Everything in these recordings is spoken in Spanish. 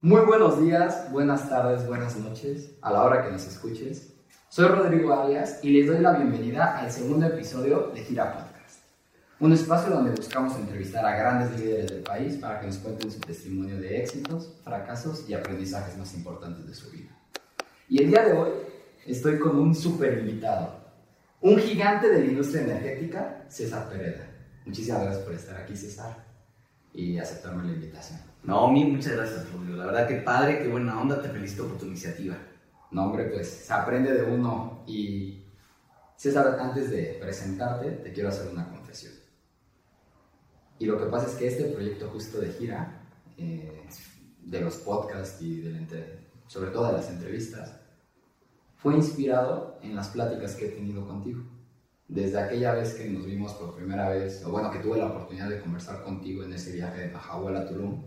Muy buenos días, buenas tardes, buenas noches, a la hora que nos escuches. Soy Rodrigo Arias y les doy la bienvenida al segundo episodio de Gira Podcast, un espacio donde buscamos entrevistar a grandes líderes del país para que nos cuenten su testimonio de éxitos, fracasos y aprendizajes más importantes de su vida. Y el día de hoy estoy con un super invitado, un gigante de la industria energética, César Pereda. Muchísimas gracias por estar aquí, César, y aceptarme la invitación. No, mil muchas gracias, Rodrigo. La verdad que padre, qué buena onda, te felicito por tu iniciativa. No, hombre, pues se aprende de uno. Y César, antes de presentarte, te quiero hacer una confesión. Y lo que pasa es que este proyecto justo de gira, eh, de los podcasts y sobre todo de las entrevistas, fue inspirado en las pláticas que he tenido contigo. Desde aquella vez que nos vimos por primera vez, o bueno, que tuve la oportunidad de conversar contigo en ese viaje de Pajahuel a Tulum,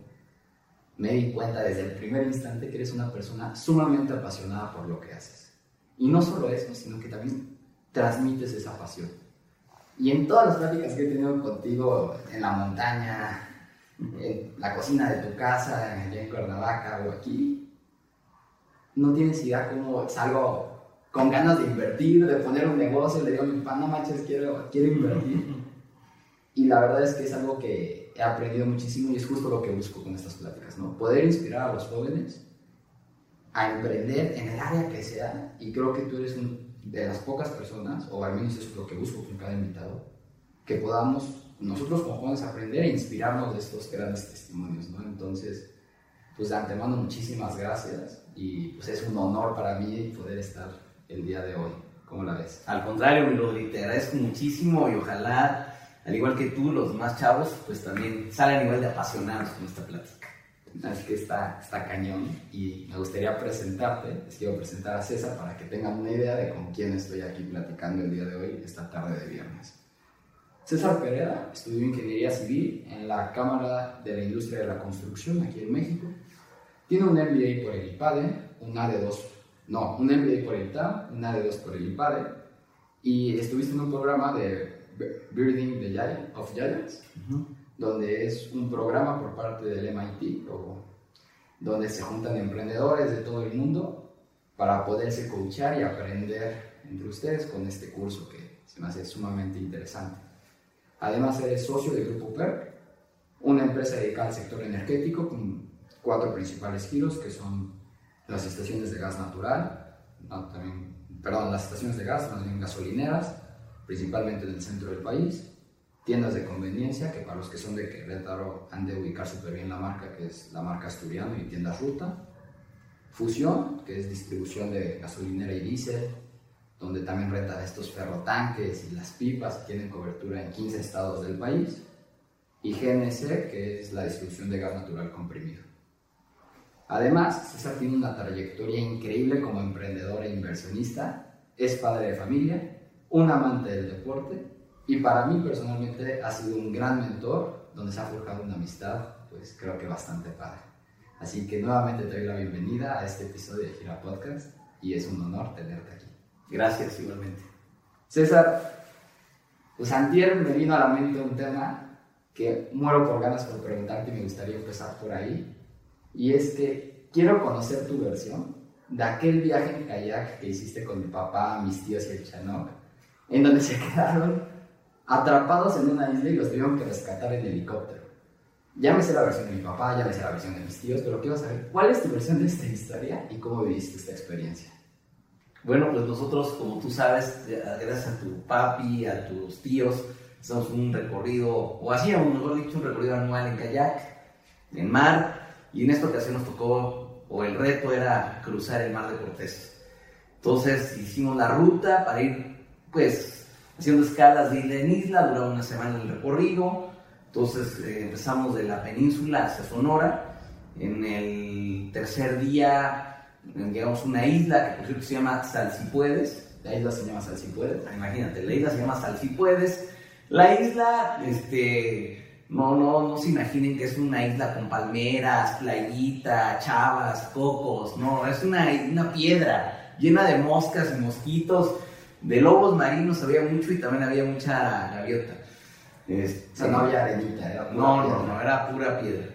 me di cuenta desde el primer instante que eres una persona sumamente apasionada por lo que haces. Y no solo eso, sino que también transmites esa pasión. Y en todas las pláticas que he tenido contigo en la montaña, en la cocina de tu casa, en Cuernavaca o aquí, no tienes idea cómo salgo con ganas de invertir, de poner un negocio, le digo a mi no manches, quiero, quiero invertir. Y la verdad es que es algo que he aprendido muchísimo y es justo lo que busco con estas pláticas, ¿no? Poder inspirar a los jóvenes a emprender en el área que sea y creo que tú eres de las pocas personas, o al menos eso es lo que busco con cada invitado, que podamos nosotros como jóvenes aprender e inspirarnos de estos grandes testimonios, ¿no? Entonces, pues de antemano muchísimas gracias y pues es un honor para mí poder estar el día de hoy. ¿Cómo la ves? Al contrario, mi Rodri, te agradezco muchísimo y ojalá al igual que tú, los más chavos, pues también salen igual de apasionados con esta plática. Así que está, está cañón y me gustaría presentarte, les quiero presentar a César para que tengan una idea de con quién estoy aquí platicando el día de hoy, esta tarde de viernes. César Pereira estudió Ingeniería Civil en la Cámara de la Industria de la Construcción aquí en México. Tiene un MBA por el IPADE, un AD2, no, un MBA por el ITAM, un AD2 por el IPADE y estuviste en un programa de Birding the Giant, of Giants, donde es un programa por parte del MIT, donde se juntan emprendedores de todo el mundo para poderse coachar y aprender entre ustedes con este curso que se me hace sumamente interesante. Además, eres socio del Grupo PERC, una empresa dedicada al sector energético con cuatro principales giros que son las estaciones de gas natural, también, perdón, las estaciones de gas, también gasolineras, principalmente en el centro del país, tiendas de conveniencia, que para los que son de Querétaro han de ubicar súper bien la marca, que es la marca Asturiano y tiendas Ruta, Fusión, que es distribución de gasolinera y diésel, donde también renta estos ferrotanques y las pipas tienen cobertura en 15 estados del país, y GNC, que es la distribución de gas natural comprimido. Además, César tiene una trayectoria increíble como emprendedor e inversionista, es padre de familia un amante del deporte y para mí personalmente ha sido un gran mentor donde se ha forjado una amistad, pues creo que bastante padre. Así que nuevamente te doy la bienvenida a este episodio de Gira Podcast y es un honor tenerte aquí. Gracias, igualmente. César, pues antier me vino a la mente un tema que muero por ganas por preguntarte y me gustaría empezar por ahí. Y es que quiero conocer tu versión de aquel viaje en kayak que hiciste con mi papá, mis tíos y el Chanoc en donde se quedaron atrapados en una isla y los tuvieron que rescatar en helicóptero. Ya me sé la versión de mi papá, ya me sé la versión de mis tíos, pero quiero saber cuál es tu versión de esta historia y cómo viviste esta experiencia. Bueno, pues nosotros, como tú sabes, gracias a tu papi, a tus tíos, hacemos un recorrido, o hacíamos, mejor dicho, un recorrido anual en kayak, en mar, y en esta ocasión nos tocó, o el reto era cruzar el mar de Cortés. Entonces hicimos la ruta para ir pues haciendo escalas de isla en isla, duraba una semana el recorrido, entonces eh, empezamos de la península hacia Sonora, en el tercer día llegamos a una isla que por cierto se llama Salsipuedes, la isla se llama Salsipuedes, ah, imagínate, la isla se llama Salsipuedes, la isla, este, no, no, no se imaginen que es una isla con palmeras, playita, chavas, cocos, no, es una, una piedra llena de moscas y mosquitos, de lobos marinos había mucho y también había mucha gaviota. Este, o sea, no había arenita, era pura no, piedra. No, no, era pura piedra.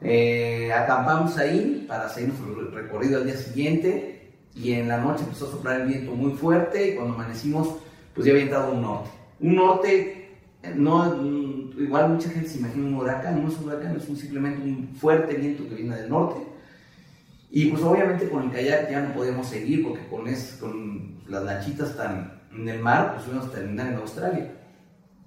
Eh, acampamos ahí para hacer nuestro recorrido al día siguiente y en la noche empezó a soplar el viento muy fuerte y cuando amanecimos pues ya había entrado un norte. Un norte, eh, no, mm, igual mucha gente se imagina un huracán, no es un huracán, es un, simplemente un fuerte viento que viene del norte. Y pues obviamente con el kayak ya no podíamos seguir porque con, es, con las lanchitas tan en el mar pues íbamos a terminar en Australia.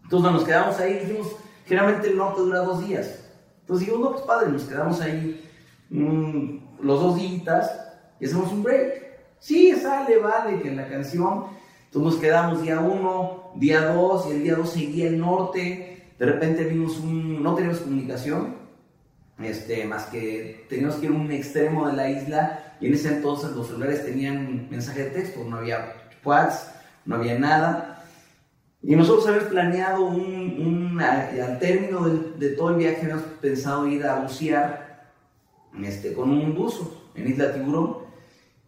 Entonces nos quedamos ahí, dijimos, generalmente el norte dura dos días. Entonces dijimos, no, pues padre, nos quedamos ahí los dos días y hacemos un break. Sí, sale, vale, que en la canción. Entonces nos quedamos día uno, día dos, y el día dos seguía el norte. De repente vimos un, no teníamos comunicación, este, más que teníamos que ir a un extremo de la isla y en ese entonces los celulares tenían mensaje de texto, no había WhatsApp, no había nada. Y nosotros habíamos planeado un, al término de, todo el viaje, habíamos pensado ir a bucear este, con un buzo en Isla Tiburón.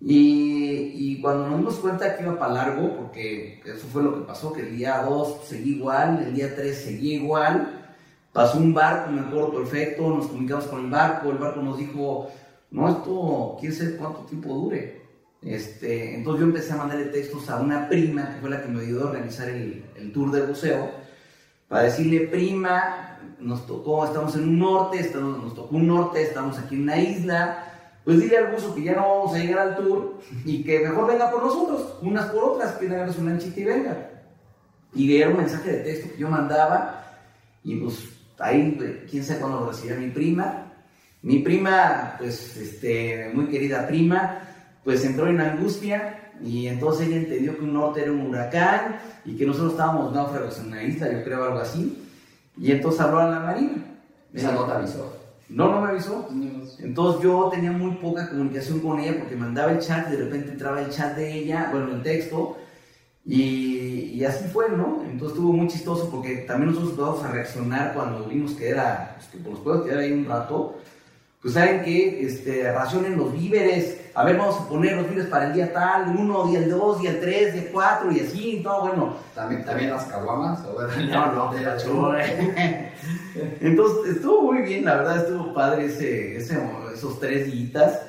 Y, cuando nos dimos cuenta que iba para largo, porque eso fue lo que pasó, que el día 2 seguí igual, el día 3 seguí igual, pasó un barco, me acuerdo perfecto, nos comunicamos con el barco, el barco nos dijo, no, esto quiere ser cuánto tiempo dure. Este, entonces yo empecé a mandarle textos a una prima, que fue la que me ayudó a organizar el, el tour de buceo, para decirle, prima, nos tocó, estamos en un norte, estamos, nos tocó un norte, estamos aquí en una isla, pues dile al buzo que ya no vamos a llegar al tour y que mejor venga por nosotros, unas por otras, que hagan su lanchita y venga. Y era un mensaje de texto que yo mandaba y pues ahí, quién sabe cuándo lo recibía mi prima. Mi prima, pues, este, muy querida prima, pues entró en angustia y entonces ella entendió que un norte era un huracán y que nosotros estábamos náufragos en una isla, yo creo algo así, y entonces habló a la marina. ¿Esa no te avisó? No, no me avisó. Entonces yo tenía muy poca comunicación con ella porque mandaba el chat y de repente entraba el chat de ella, bueno, el texto, y, y así fue, ¿no? Entonces estuvo muy chistoso porque también nosotros vamos a reaccionar cuando vimos que era, pues, que nos puedo quedar ahí un rato, pues saben que este, racionen los víveres, a ver, vamos a poner los víveres para el día tal, uno, día el dos, día el tres, día cuatro, y así, y todo, bueno. ¿También, también las caguamas? No, no, de la Entonces, estuvo muy bien, la verdad, estuvo padre ese, esos tres días.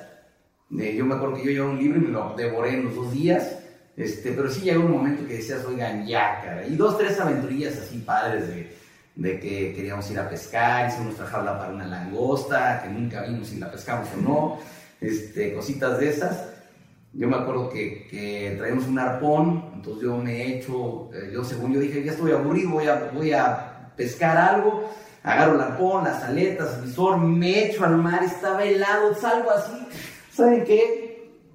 yo me acuerdo que yo llevaba un libro y me lo devoré en los dos días. Este, pero sí llegó un momento que decías, oigan, ya, cara. Y dos, tres aventurillas así padres de de que queríamos ir a pescar, hicimos nuestra jaula para una langosta, que nunca vimos si la pescamos o no, este, cositas de esas. Yo me acuerdo que, que traíamos un arpón, entonces yo me he hecho, eh, yo según yo dije, ya estoy aburrido, voy a, voy a pescar algo, agarro el arpón, las aletas, el visor, me echo al mar, estaba helado, salgo así, ¿saben qué?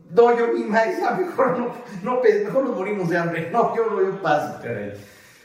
Doy yo mi maíz, mejor no, no, mejor nos morimos de hambre, no, yo no, yo paso, caray.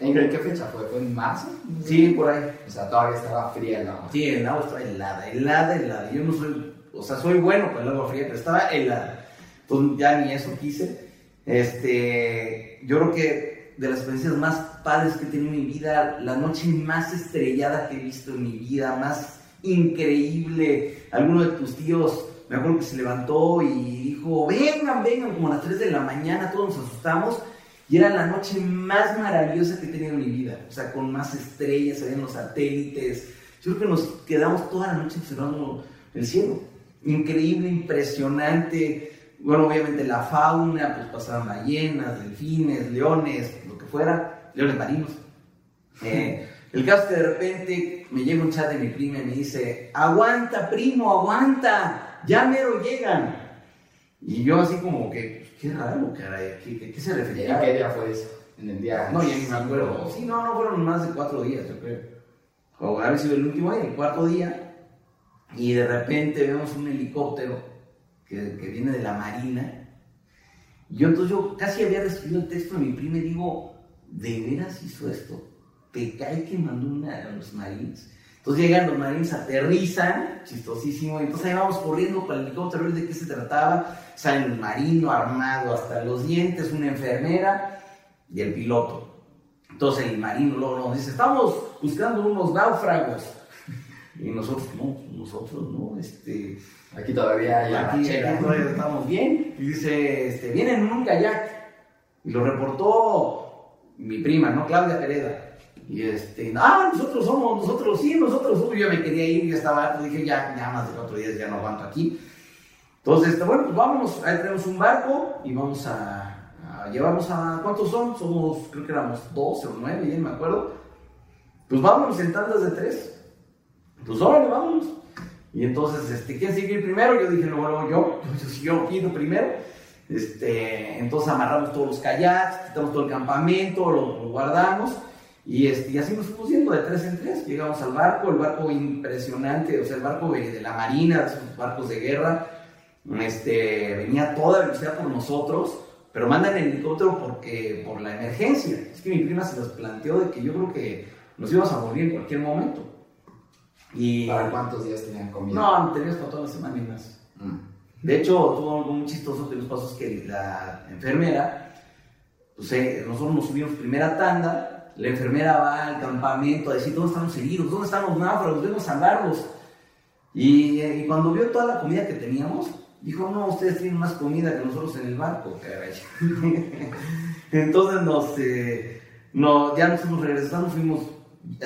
¿En qué fecha fue? ¿Fue en marzo? Sí, por ahí. O sea, todavía estaba fría el agua. Sí, el agua estaba helada, helada, helada. Yo no soy, o sea, soy bueno con el agua fría, pero estaba helada. Entonces ya ni eso quise. Este, yo creo que de las experiencias más padres que he tenido en mi vida, la noche más estrellada que he visto en mi vida, más increíble. Alguno de tus tíos, me acuerdo que se levantó y dijo, vengan, vengan, como a las 3 de la mañana, todos nos asustamos y era la noche más maravillosa que he tenido en mi vida. O sea, con más estrellas, se los satélites. Yo creo que nos quedamos toda la noche observando el cielo. Increíble, impresionante. Bueno, obviamente la fauna, pues pasaban ballenas, delfines, leones, lo que fuera, leones marinos. Eh, el caso es que de repente me llega un chat de mi prima y me dice, aguanta, primo, aguanta, ya mero llegan. Y yo así como que, Qué raro, caray. ¿Qué, qué, se refería? ¿En qué día fue eso? En el día. No, ya ni me acuerdo. Sí, no, no fueron más de cuatro días, yo creo. O haber sido el último día, el cuarto día. Y de repente vemos un helicóptero que, que viene de la marina. Y yo entonces yo casi había recibido el texto de mi prima y digo, ¿de veras hizo esto? ¿Te cae que mandó una a los marines? Entonces llegan los marines, aterrizan, chistosísimo, y entonces ahí vamos corriendo para el helicóptero, de qué se trataba. Sale el marino armado hasta los dientes, una enfermera y el piloto. Entonces el marino luego nos dice, estamos buscando unos náufragos. Y nosotros, no, nosotros no, este... Aquí todavía hay aquí, todavía estamos bien. Y dice, este, vienen en un kayak. Y lo reportó mi prima, ¿no? Claudia Pereda Y este, ah, nosotros somos, nosotros sí, nosotros somos. Yo me quería ir, ya estaba, dije, ya, ya más de cuatro días ya no aguanto aquí. Entonces, este, bueno, pues vámonos, ahí tenemos un barco y vamos a, a llevamos a, ¿cuántos son? Somos, creo que éramos 12 o 9, ya no me acuerdo. Pues vámonos en tandas de tres. Pues órale, vámonos. Y entonces, este, ¿quién sigue primero? Yo dije, no, bueno, yo, yo, yo pido primero. Este, entonces amarramos todos los kayaks, quitamos todo el campamento, lo, lo guardamos. Y, este, y así nos fuimos yendo de tres en tres. Llegamos al barco, el barco impresionante, o sea, el barco de, de la marina, esos barcos de guerra. Este, venía toda velocidad por nosotros, pero mandan el helicóptero porque, por la emergencia. Es que mi prima se los planteó de que yo creo que nos íbamos a morir en cualquier momento. Y, ¿Para cuántos días tenían comida? no, teníamos para toda la semana y más. Mm. De hecho, tuvo algo muy chistoso que nos pasó es que la enfermera, pues eh, nosotros nos subimos primera tanda, la enfermera va al campamento a decir, ¿dónde están los heridos? ¿Dónde están los náufragos? Venimos a salvarlos. Y, eh, y cuando vio toda la comida que teníamos, dijo, no, ustedes tienen más comida que nosotros en el barco. Entonces nos, eh, no, ya nos regresando, fuimos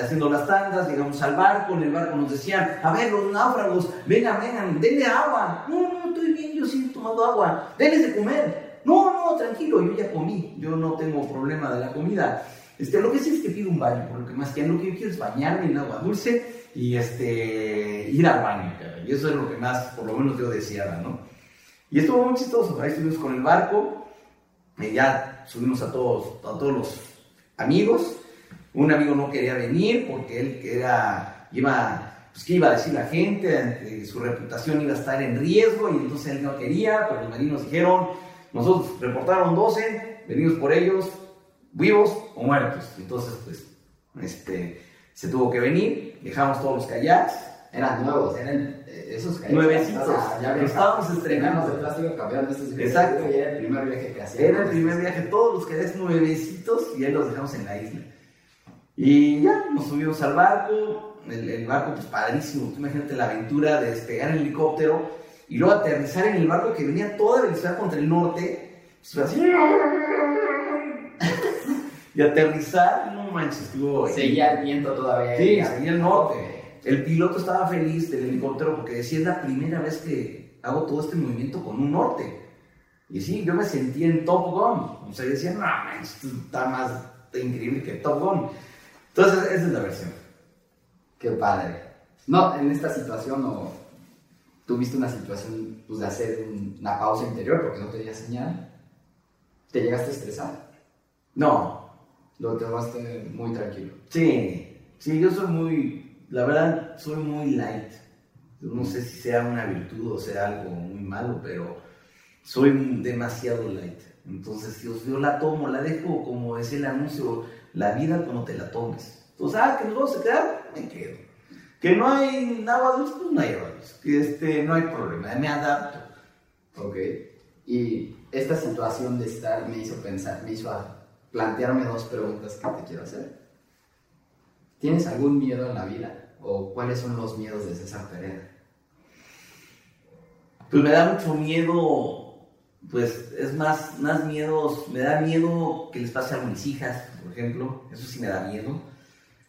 haciendo las tandas, llegamos al barco, en el barco nos decían, a ver, los náufragos, vengan, vengan, denle agua. No, no, estoy bien, yo sigo tomando agua. Denles de comer. No, no, tranquilo, yo ya comí, yo no tengo problema de la comida. Este, lo que sí es que pido un baño, por lo que más que lo que yo quiero es bañarme en agua dulce y este, ir al baño, y eso es lo que más, por lo menos yo deseaba, ¿no? Y estuvo muy chistoso, ahí estuvimos con el barco, ya subimos a todos, a todos los amigos, un amigo no quería venir porque él era, iba, pues, ¿qué iba a decir la gente? Su reputación iba a estar en riesgo y entonces él no quería, pero los marinos dijeron, nosotros reportaron 12, venimos por ellos, vivos o muertos. Entonces, pues, este, se tuvo que venir, dejamos todos los kayaks, Eran nuevos, eran eh, esos kayaks. Nuevecitos. Ya estábamos estrenando. De plástico, cambiando estos Exacto. Y era el primer viaje que hacíamos. Era el primer viaje, todos los kayaks nuevecitos y ahí los dejamos en la isla. Y ya nos subimos al barco, el, el barco pues padrísimo, tú imagínate la aventura de despegar en helicóptero y luego aterrizar en el barco que venía a toda velocidad contra el norte, pues, así, y aterrizar, no manches, estuvo... Seguía el viento todavía. Sí, seguía el norte. El piloto estaba feliz del helicóptero porque decía, es la primera vez que hago todo este movimiento con un norte. Y sí, yo me sentí en Top Gun. O sea, yo decía, no, man, esto está más increíble que Top Gun. Entonces, esa es la versión. Qué padre. No, en esta situación o tuviste una situación pues, de hacer un- una pausa interior porque no tenía señal. ¿Te llegaste a estresar? No, Lo tomaste muy tranquilo. sí, sí, yo soy muy, la verdad, soy muy light. No sé si sea una virtud o sea algo muy malo, pero soy demasiado light. Entonces, yo, yo la tomo, la dejo, como decía el anuncio, la vida como te la tomes. Entonces, ah, que nos vamos a quedar, me quedo. Que no hay agua dulce, pues no hay agua dulce. Que este, no hay problema, me adapto. Ok. Y esta situación de estar me hizo pensar, me hizo plantearme dos preguntas que te quiero hacer. ¿Tienes algún miedo en la vida? ¿O cuáles son los miedos de César Pereira? Pues me da mucho miedo, pues es más, más miedos, me da miedo que les pase a mis hijas, por ejemplo, eso sí me da miedo.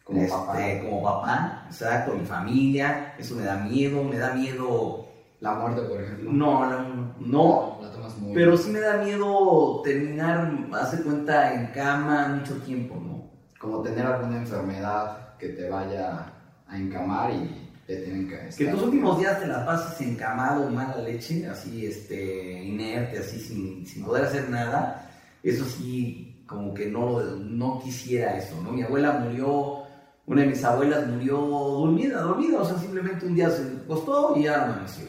Como Este, papá. Como papá, exacto, mi familia, eso me da miedo, me da miedo, La muerte, por ejemplo. no, no, no, muy... pero sí me da miedo terminar, hace cuenta, en cama mucho tiempo, ¿no? Como tener alguna enfermedad que te vaya a encamar y te tienen que... Que estar- tus últimos días te la pases encamado, mala leche, así, este, inerte, así, sin, sin poder hacer nada, eso sí, como que no, no quisiera eso, ¿no? Mi abuela murió, una de mis abuelas murió dormida, dormida, o sea, simplemente un día se acostó y ya amaneció.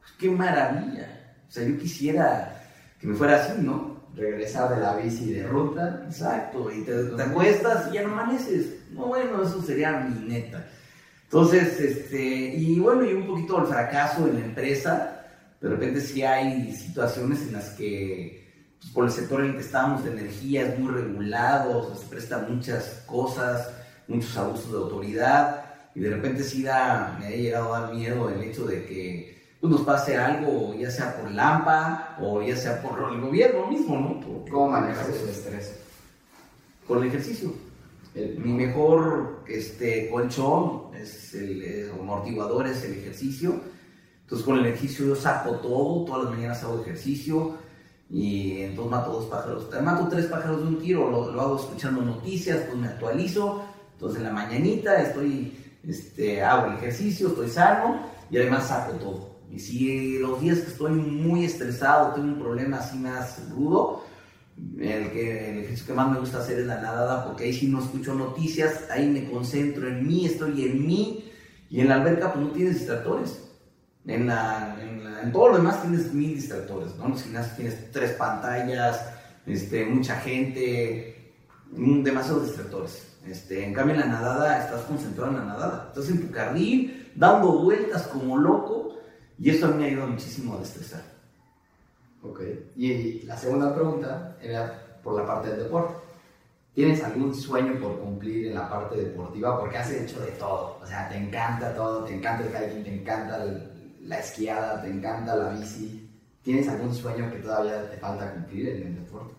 Pues, ¡Qué maravilla! O sea, yo quisiera que me fuera así, ¿no? Regresar de la bici de ruta. Exacto, y te, te acuestas y ya no amaneces. No, bueno, eso sería mi neta. Entonces, este, y bueno, y un poquito el fracaso en la empresa. De repente sí hay situaciones en las que, pues, por el sector en el que estamos de energía es muy regulado, o sea, se prestan muchas cosas, muchos abusos de autoridad, y de repente sí da, me ha llegado a dar miedo el hecho de que nos pase algo, ya sea por Lampa o ya sea por el gobierno mismo, ¿no? Por- ¿Cómo manejas el estrés? Con el ejercicio. Mi mejor este, colchón es el, el amortiguador, es el ejercicio. Entonces con el ejercicio yo saco todo, todas las mañanas hago ejercicio y entonces mato dos pájaros, mato tres pájaros de un tiro, lo, lo hago escuchando noticias, pues me actualizo, entonces en la mañanita estoy, este, hago el ejercicio, estoy sano y además saco todo. Y si los días que estoy muy estresado, tengo un problema así más rudo, el, que, ejercicio que más me gusta hacer es la nadada, porque ahí sí no escucho noticias, ahí me concentro en mí, estoy en mí, y en la alberca pues no tienes distractores. En, la, en, todo lo demás tienes mil distractores, ¿no? En los gimnasios tienes tres pantallas, este, mucha gente, demasiados distractores. Este, en cambio en la nadada estás concentrado en la nadada, estás en tu carril, dando vueltas como loco, y eso a mí me ha ayudado muchísimo a destresar. Ok. Y la segunda pregunta era por la parte del deporte. ¿Tienes algún sueño por cumplir en la parte deportiva? Porque has hecho de todo. O sea, te encanta todo, te encanta el hiking, te encanta la esquiada, te encanta la bici. ¿Tienes algún sueño que todavía te falta cumplir en el deporte?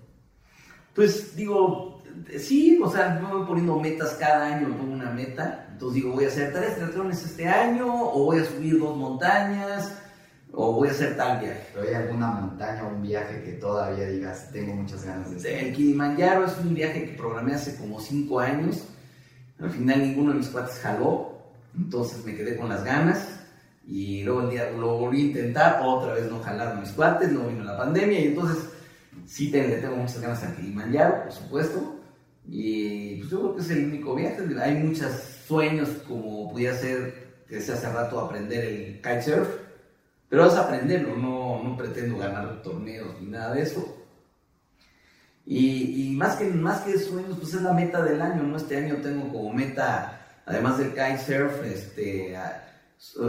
Pues digo, sí, o sea, me voy poniendo metas cada año, me pongo una meta. Entonces digo, voy a hacer tres triatlones este año, o voy a subir dos montañas, o voy a hacer tal viaje. ¿Pero hay alguna montaña o un viaje que todavía digas, tengo muchas ganas de hacer? El Kilimanjaro es un viaje que programé hace como cinco años. Al final ninguno de mis cuates jaló, entonces me quedé con las ganas. Y luego el día lo volví a intentar, otra vez no jalaron mis cuates, luego vino la pandemia y entonces sí le tengo muchas ganas al Kilimanjaro, por supuesto. Y pues yo creo que es el único viaje. Hay muchos sueños como podía ser, que decía hace rato, aprender el kitesurf pero es aprenderlo, no, no pretendo ganar torneos ni nada de eso. Y, y, más, que, más que sueños, pues es la meta del año, ¿no? Este año tengo como meta, además del kitesurf, este,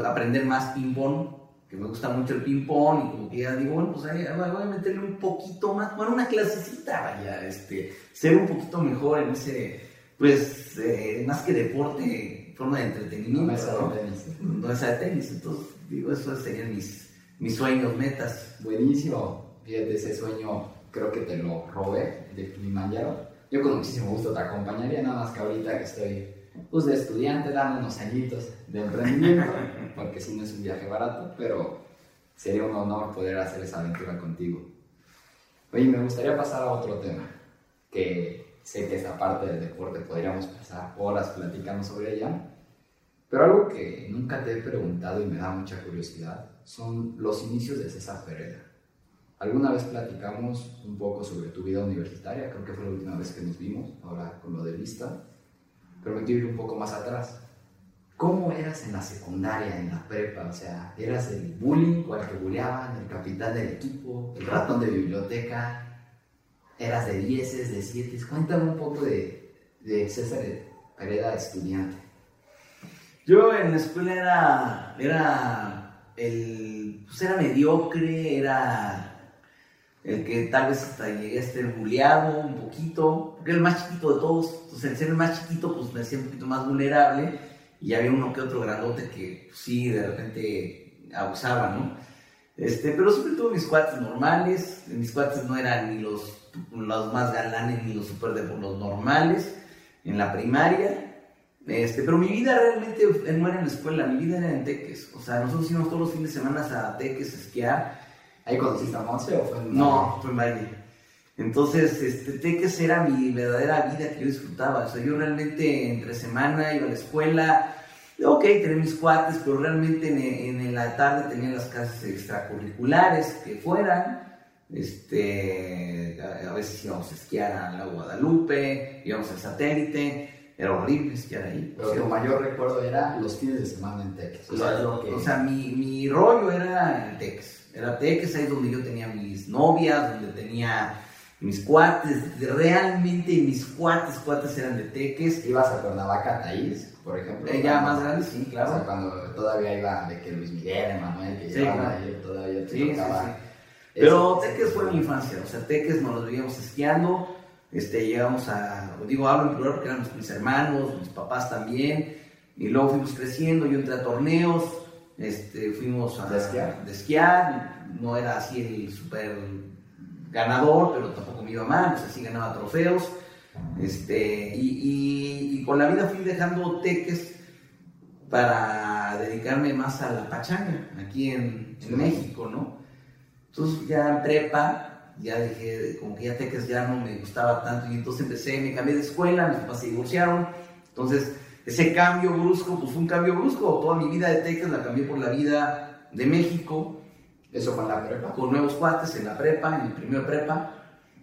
aprender más ping-pong, que me gusta mucho el ping-pong, y como que ya digo, bueno, pues ahí voy a meterle un poquito más, bueno, una clasecita, vaya, este, ser un poquito mejor en ese, pues, eh, más que deporte, forma de entretenimiento. No es de tenis. No es de tenis, entonces Digo, esos serían mis, mis sueños, metas. Buenísimo. Fíjate, ese sueño creo que te lo robé de Kilimanjaro. Yo con muchísimo gusto te acompañaría, nada más que ahorita que estoy pues, de estudiante dando unos añitos de emprendimiento, porque si no es un viaje barato, pero sería un honor poder hacer esa aventura contigo. Oye, me gustaría pasar a otro tema, que sé que esta parte del deporte podríamos pasar horas platicando sobre ella, pero algo que nunca te he preguntado y me da mucha curiosidad son los inicios de César Pereira. Alguna vez platicamos un poco sobre tu vida universitaria, creo que fue la última vez que nos vimos, ahora con lo de vista, pero me quiero ir un poco más atrás. ¿Cómo eras en la secundaria, en la prepa? O sea, ¿eras el bullying o el que bulleaban, el capitán del equipo, el ratón de biblioteca? ¿Eras de dieces, de siete? Cuéntame un poco de, de César Pereira, estudiante. Yo en la escuela era, era, el, pues era mediocre, era el que tal vez hasta llegué a estar bulleado un poquito, porque era el más chiquito de todos, entonces el ser el más chiquito pues me hacía un poquito más vulnerable y había uno que otro grandote que pues, sí, de repente abusaba, ¿no? Este, pero siempre tuve mis cuates normales, mis cuates no eran ni los, los más galanes ni los super de los normales en la primaria, este, pero mi vida realmente no era en la escuela, mi vida era en Teques. O sea, nosotros íbamos todos los fines de semana a Teques a esquiar. ¿Ahí conociste a Monse o fue en No, fue en Valle. Entonces, este, Teques era mi verdadera vida que yo disfrutaba. O sea, yo realmente entre semana iba a la escuela. Ok, tenía mis cuates, pero realmente en, en la tarde tenía las clases extracurriculares que fueran. Este, a veces íbamos a esquiar a la Guadalupe, íbamos al satélite era horrible esquiar ahí. Pero tu mayor recuerdo era los fines de semana en Tex. O, sea, que... o sea mi, mi, rollo era en Tex. Era Tex, ahí donde yo tenía mis novias, donde tenía mis cuates. Realmente mis cuates, cuates eran de Teques. ¿Ibas a Cuernavaca, Taís, por ejemplo? Ella más grande, sí, claro. O sea, cuando todavía iba de que Luis Miguel, Emanuel, que sí, claro. ahí, todavía te sí, tocaba. Sí, sí. Pero Teques fue mi infancia. O sea, Teques nos los vivíamos esquiando este, llegamos a, digo, hablo en plural porque éramos mis hermanos, mis papás también, y luego fuimos creciendo, yo entré a torneos, este, fuimos a ¿De esquiar? no era así el super ganador, pero tampoco me iba mal, pues así ganaba trofeos, Este, y, con la vida fui dejando teques para dedicarme más a la pachanga, aquí en, México, ¿no? Entonces ya en prepa, ya dije, como que ya teques ya no me gustaba tanto, y entonces empecé, me cambié de escuela, mis papás se divorciaron, entonces ese cambio brusco, pues fue un cambio brusco, toda mi vida de teques la cambié por la vida de México. ¿Eso fue en la prepa? Con nuevos cuates en la prepa, en mi primer prepa,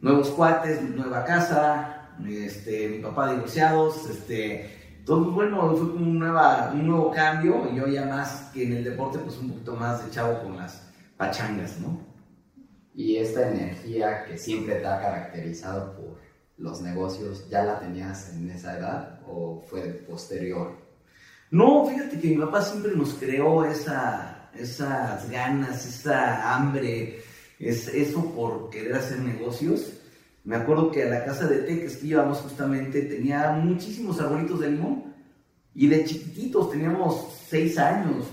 nuevos cuates, nueva casa, este, mi papá divorciados, este, todo bueno, fue como un, nuevo cambio, y yo ya más que en el deporte, pues un poquito más de chavo con las pachangas, ¿no? Y esta energía que siempre te ha caracterizado por los negocios, ¿ya la tenías en esa edad o fue posterior? No, fíjate que mi papá siempre nos creó esa, esas ganas, esa hambre, es, eso por querer hacer negocios. Me acuerdo que a la casa de teques que íbamos justamente tenía muchísimos arbolitos de limón y de chiquititos teníamos seis años.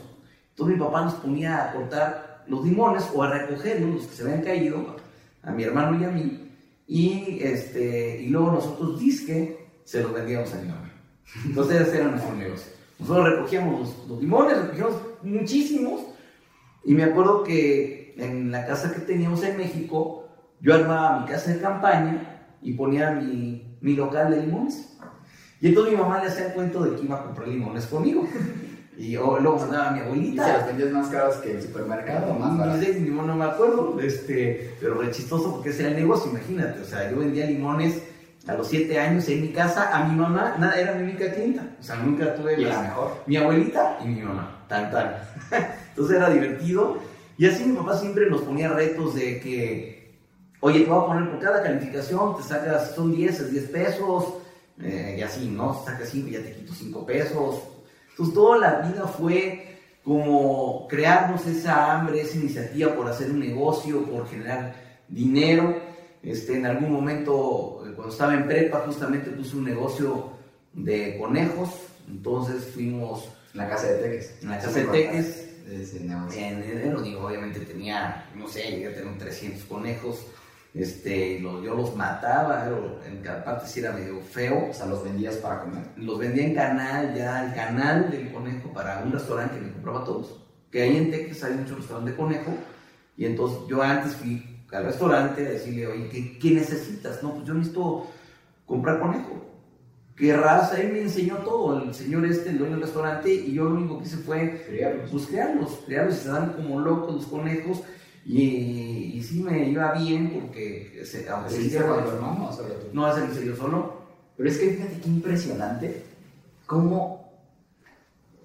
Entonces mi papá nos ponía a cortar los limones o a recogerlos, los que se habían caído, a mi hermano y a mí, y, este, y luego nosotros disque se los vendíamos a mi mamá. Entonces ese era nuestro negocio. Nosotros recogíamos los, limones, recogíamos muchísimos, y me acuerdo que en la casa que teníamos en México, yo armaba mi casa de campaña y ponía mi, mi local de limones. Y entonces mi mamá le hacía el cuento de que iba a comprar limones conmigo. Y yo, luego mandaba a mi abuelita. ¿Y se los vendías más caros que el supermercado o más baratos? No, no me acuerdo, este, pero re chistoso porque ese era el negocio, imagínate. O sea, yo vendía limones a los 7 años en mi casa a mi mamá, nada, era mi única clienta. O sea, nunca tuve. ¿Y la mejor? Mi abuelita y mi mamá, tal. Entonces era divertido. Y así mi papá siempre nos ponía retos de que Oye, te voy a poner por cada calificación, te sacas, son 10, es 10 pesos, eh, y así, ¿no? Sacas 5 y ya te quito 5 pesos. Entonces, toda la vida fue como crearnos esa hambre, esa iniciativa por hacer un negocio, por generar dinero. Este, en algún momento, eh, cuando estaba en prepa, justamente puse un negocio de conejos, entonces fuimos... En la casa de Teques. En la casa de Teques. En, en, digo, obviamente tenía, no sé, llegué a tener 300 conejos este, yo los mataba, en parte sí era medio feo. O sea, los vendías para comer. Los vendía en canal, ya el canal del conejo para un restaurante que me compraba todos. Que ahí en Texas hay mucho restaurante de conejo. Y entonces yo antes fui al restaurante a decirle, oye, ¿qué, qué necesitas? No, pues yo necesito comprar conejo. ¿Qué raza? Él me enseñó todo, el señor este, el dueño del restaurante, y yo lo único que hice fue criarlos. Pues criarlos, criarlos y se dan como locos los conejos y, y sí me iba bien porque... Se, aunque se hiciera con tu hermano o solo tú? No, hace que se yo solo. Pero es que fíjate qué impresionante cómo...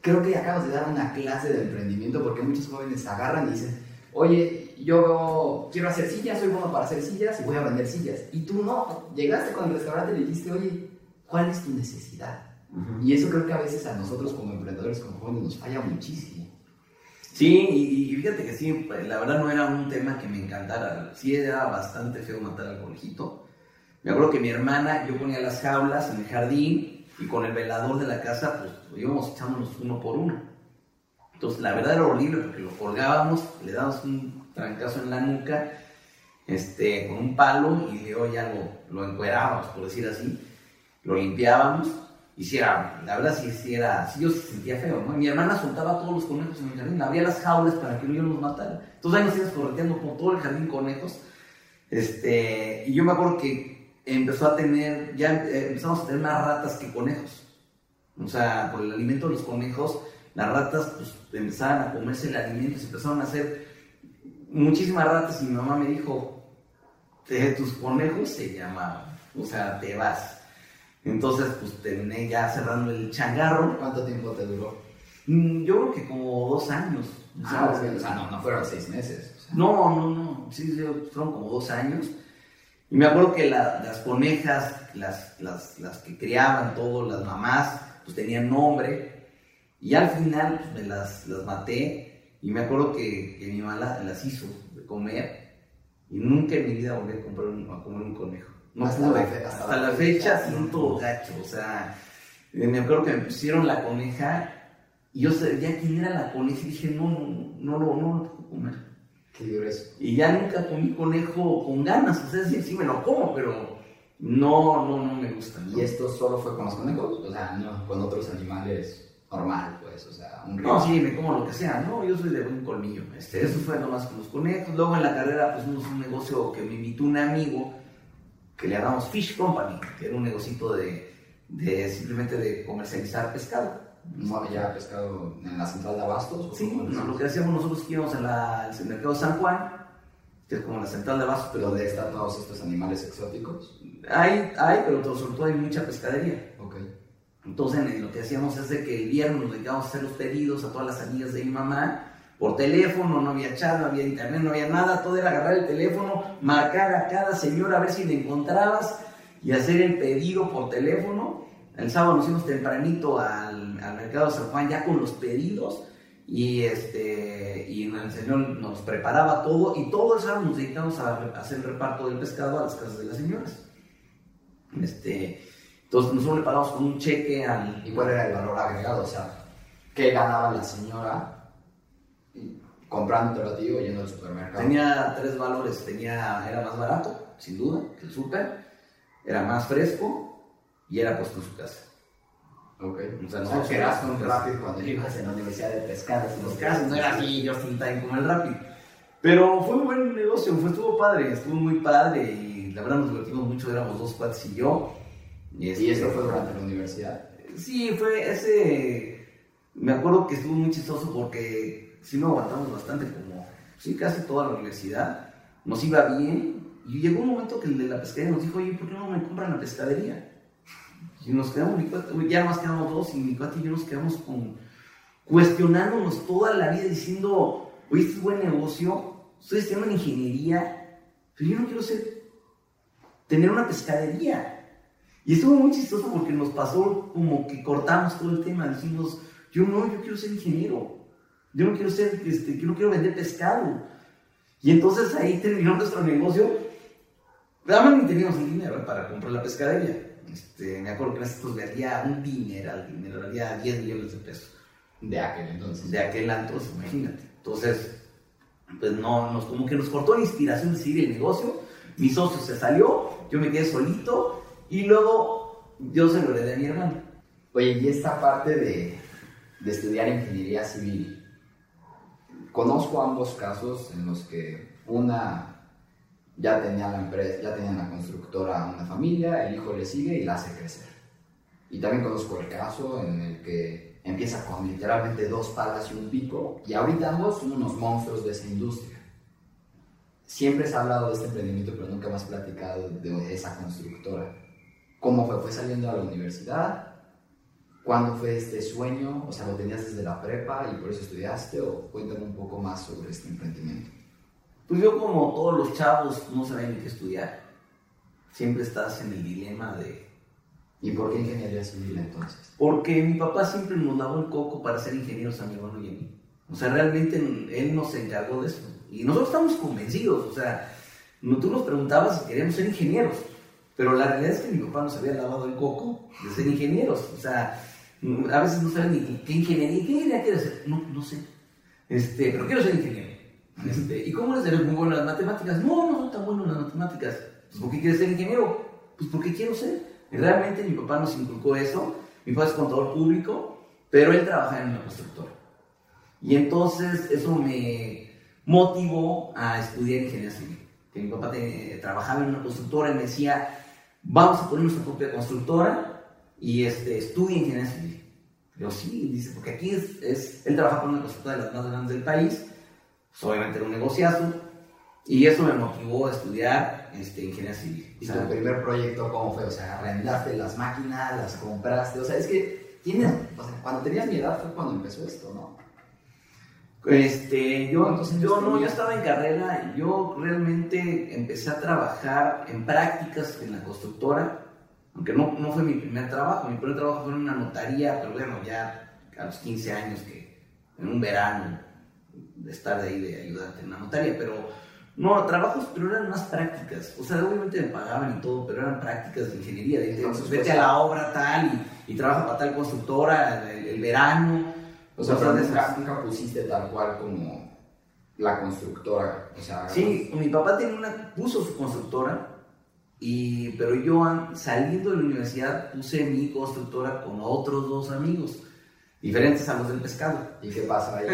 Creo que acabas de dar una clase de emprendimiento porque muchos jóvenes agarran y dicen, oye, yo quiero hacer sillas, soy bueno para hacer sillas y voy a vender sillas. Y tú no, llegaste con el restaurante y le dijiste, oye, ¿cuál es tu necesidad? Y eso creo que a veces a nosotros como emprendedores, como jóvenes, nos falla muchísimo. Sí, y, fíjate que sí, la verdad no era un tema que me encantara. Sí era bastante feo matar al conejito. Me acuerdo que mi hermana, yo ponía las jaulas en el jardín y con el velador de la casa, pues íbamos echándonos uno por uno. Entonces, la verdad era horrible porque lo colgábamos, le dábamos un trancazo en la nuca, este, con un palo y luego ya lo, lo encuerábamos, por decir así. Lo limpiábamos hiciera, la verdad sí, sí era, sí yo se sentía feo. Mi hermana soltaba todos los conejos en el jardín, abría las jaulas para que no yo los matara. Entonces ahí nos íbamos correteando por todo el jardín conejos. Este, y yo me acuerdo que empezó a tener, ya eh, empezamos a tener más ratas que conejos. O sea, por el alimento de los conejos, las ratas pues empezaban a comerse el alimento se empezaron a hacer muchísimas ratas y mi mamá me dijo, tus conejos se llamaban, o sea, te vas. Entonces, pues terminé ya cerrando el changarro. ¿Cuánto tiempo te duró? Mm, yo creo que como dos años. Ah, o sea, no, no fueron seis meses. No, no, no, sí, fueron como dos años. Y me acuerdo que las conejas, las, las, las, que criaban todo, las mamás, pues tenían nombre. Y al final pues, me las, las maté. Y me acuerdo que, que mi mamá las, hizo de comer. Y nunca en mi vida volví a, comprar a comer un conejo. No hasta pude. La, hasta, la fecha siento gacho. O sea, eh, me acuerdo que me pusieron la coneja y yo sabía quién era la coneja y dije, no, no, no, no, no lo puedo comer. Qué eso. Y ya nunca comí conejo con ganas. O sea, sí, sí me lo como, pero No, no, no me gustan. ¿Y esto solo fue con los conejos? O sea, no, con otros animales normal, pues, o sea, un río. No, sí, me como lo que sea, no, yo soy de buen colmillo. Este, eso fue nomás con los conejos. Luego en la carrera pusimos un negocio que me invitó un amigo que le llamamos Fish Company, que era un negocito de, de simplemente de comercializar pescado. ¿No había pescado en la central de abastos? Sí, no, lo que hacíamos nosotros que íbamos en la, el mercado de San Juan, que es como la central de abastos, pero ¿Pero de están todos estos animales exóticos? hay, hay, pero sobre todo hay mucha pescadería. Ok. Entonces lo que hacíamos es de que el viernes nos dedicábamos a hacer los pedidos a todas las amigas de mi mamá por teléfono, no había chat, no había internet, no había nada, todo era agarrar el teléfono, marcar a cada señora a ver si le encontrabas y hacer el pedido por teléfono. El sábado nos fuimos tempranito al, al mercado de San Juan ya con los pedidos y, este, y el señor nos preparaba todo y todo el sábado nos dedicamos a, a hacer el reparto del pescado a las casas de las señoras. Este, entonces nosotros le pagamos con un cheque al... ¿Y cuál era el valor agregado? O sea, ¿qué ganaba la señora comprándotelo a ti o yendo al supermercado? Tenía tres valores, tenía, era más barato, sin duda, que el súper, era más fresco y era puesto en su casa. Ok. O sea, O no sea, que eras un nosotros- rápido cuando ibas en la universidad de pescados. En los casos no era así, yo sin time como el rápido. Pero fue un buen negocio, fue, estuvo padre, estuvo muy padre y la verdad nos divertimos mucho, éramos dos cuates y yo. Y este, esto fue durante la universidad. Sí, fue ese. Me acuerdo que estuvo muy chistoso porque sí nos aguantamos bastante, como casi toda la universidad. Nos iba bien. Y llegó un momento que el de la pescadería nos dijo, oye, ¿por qué no me compran la pescadería? Y nos quedamos, ya más quedamos dos, y mi cuate y yo nos quedamos con, cuestionándonos toda la vida diciendo, oye, este es buen negocio, estoy estudiando en ingeniería, pero yo no quiero ser, tener una pescadería. Y estuvo muy chistoso porque nos pasó como que cortamos todo el tema, dijimos, yo no, yo quiero ser ingeniero, yo no quiero ser, este, yo no quiero vender pescado. Y entonces ahí terminó nuestro negocio. Además ni teníamos el dinero para comprar la pescadería. Este, me acuerdo que en estos valía un dinero, al dinero, valía 10 millones de pesos. De aquel entonces. De aquel entonces, imagínate. Entonces, pues no, nos, como que nos cortó la inspiración de seguir el negocio. Mi socio se salió, yo me quedé solito y luego yo se lo heredé a mi hermano. Oye, y esta parte de, de estudiar ingeniería civil, conozco ambos casos en los que una ya tenía la empresa, ya tenía la constructora una familia, el hijo le sigue y la hace crecer. Y también conozco el caso en el que empieza con literalmente dos palas y un pico, y ahorita ambos son unos monstruos de esa industria. Siempre se ha hablado de este emprendimiento, pero nunca más platicado de esa constructora. ¿Cómo fue? ¿Fue saliendo a la universidad? ¿Cuándo fue este sueño? O sea, ¿lo tenías desde la prepa y por eso estudiaste? ¿O cuéntame un poco más sobre este emprendimiento? Pues yo como todos los chavos no sabía ni qué estudiar. Siempre estás en el dilema de... ¿Y por qué ingeniería civil entonces? Porque mi papá siempre nos lavó el coco para ser ingenieros a mi hermano y a mí. O sea, realmente él nos encargó de eso. Y nosotros estamos convencidos. O sea, tú nos preguntabas si queríamos ser ingenieros. Pero la realidad es que mi papá nos había lavado el coco de ser ingenieros. O sea, a veces no saben ni qué, ingeniería, ¿qué ingeniería quieres ser? No, no sé. Este, pero quiero ser ingeniero. Este, ¿Y cómo eres? ¿Eres muy bueno en las matemáticas? No, no soy tan bueno en las matemáticas. Pues, ¿por qué quieres ser ingeniero? Pues porque quiero ser. Y realmente mi papá nos inculcó eso. Mi papá es contador público, pero él trabaja en una constructora. Y entonces eso me motivó a estudiar ingeniería civil. Que mi papá te- trabajaba en una constructora y me decía, vamos a poner nuestra propia constructora y este, estudia ingeniería civil. Yo sí, dice, porque aquí es, es- él trabaja con una constructora de las más grandes del país, pues, obviamente era un negociazo, y eso me motivó a estudiar este, ingeniería civil. ¿Y O sea, tu primer proyecto cómo fue? O sea, arrendaste las máquinas, las compraste. O sea, es que tienes, o sea, cuando tenías mi edad fue cuando empezó esto, ¿no? Este, yo, ¿Cuántos yo no, yo estaba en carrera, yo realmente empecé a trabajar en prácticas en la constructora, aunque no, no fue mi primer trabajo, mi primer trabajo fue en una notaría, pero bueno, ya a los 15 años que en un verano de estar de ahí de ayudante en una notaría, pero no, trabajos, pero eran más prácticas, o sea, obviamente me pagaban y todo, pero eran prácticas de ingeniería, de, Entonces, vete pues, a la obra tal y, y trabaja para tal constructora el, el verano, O sea, pero nunca, pusiste tal cual como la constructora. O sea, Sí, mi papá tenía una, puso su constructora Y, pero yo saliendo de la universidad puse mi constructora con otros dos amigos, diferentes a los del pescado. ¿Y qué pasa ahí?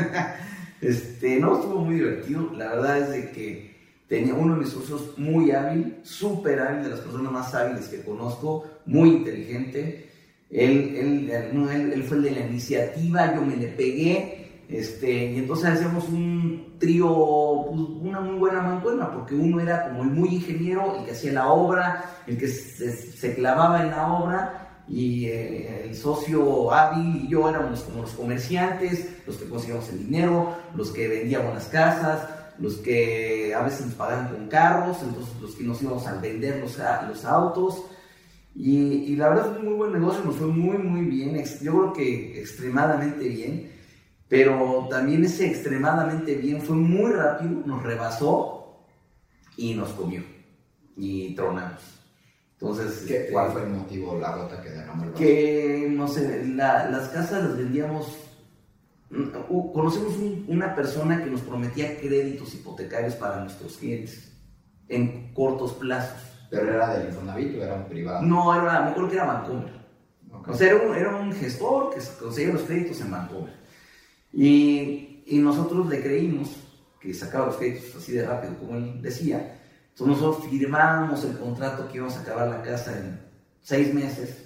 este, no, estuvo muy divertido. La verdad es de que tenía uno de mis socios muy hábil, súper hábil, de las personas más hábiles que conozco, muy inteligente. Él, él, él, él fue el de la iniciativa, yo me le pegué este, y entonces hacíamos un trío, pues, una muy buena mancuerna, porque uno era como el muy ingeniero, el que hacía la obra, el que se, clavaba en la obra, y eh, el socio hábil y yo éramos como los comerciantes, los que conseguíamos el dinero, los que vendíamos las casas, los que a veces nos pagaban con carros, entonces los que nos íbamos a vender los, los autos. Y, y la verdad fue un muy buen negocio, nos fue muy, muy bien, yo creo que extremadamente bien. Pero también ese extremadamente bien fue muy rápido, nos rebasó y nos comió. Y tronamos. Entonces, ¿Qué, ¿cuál fue el motivo, la gota que derramó el Que, no sé, las casas las vendíamos. Uh, conocemos una persona que nos prometía créditos hipotecarios para nuestros clientes en cortos plazos. ¿Pero era del Infonavit o era un privado? No, era, me acuerdo que era Vancouver. O sea, era un, era un gestor que conseguía los créditos en Vancouver. Y, nosotros le creímos que sacaba los créditos así de rápido, como él decía. Entonces nosotros firmábamos el contrato que íbamos a acabar la casa en seis meses,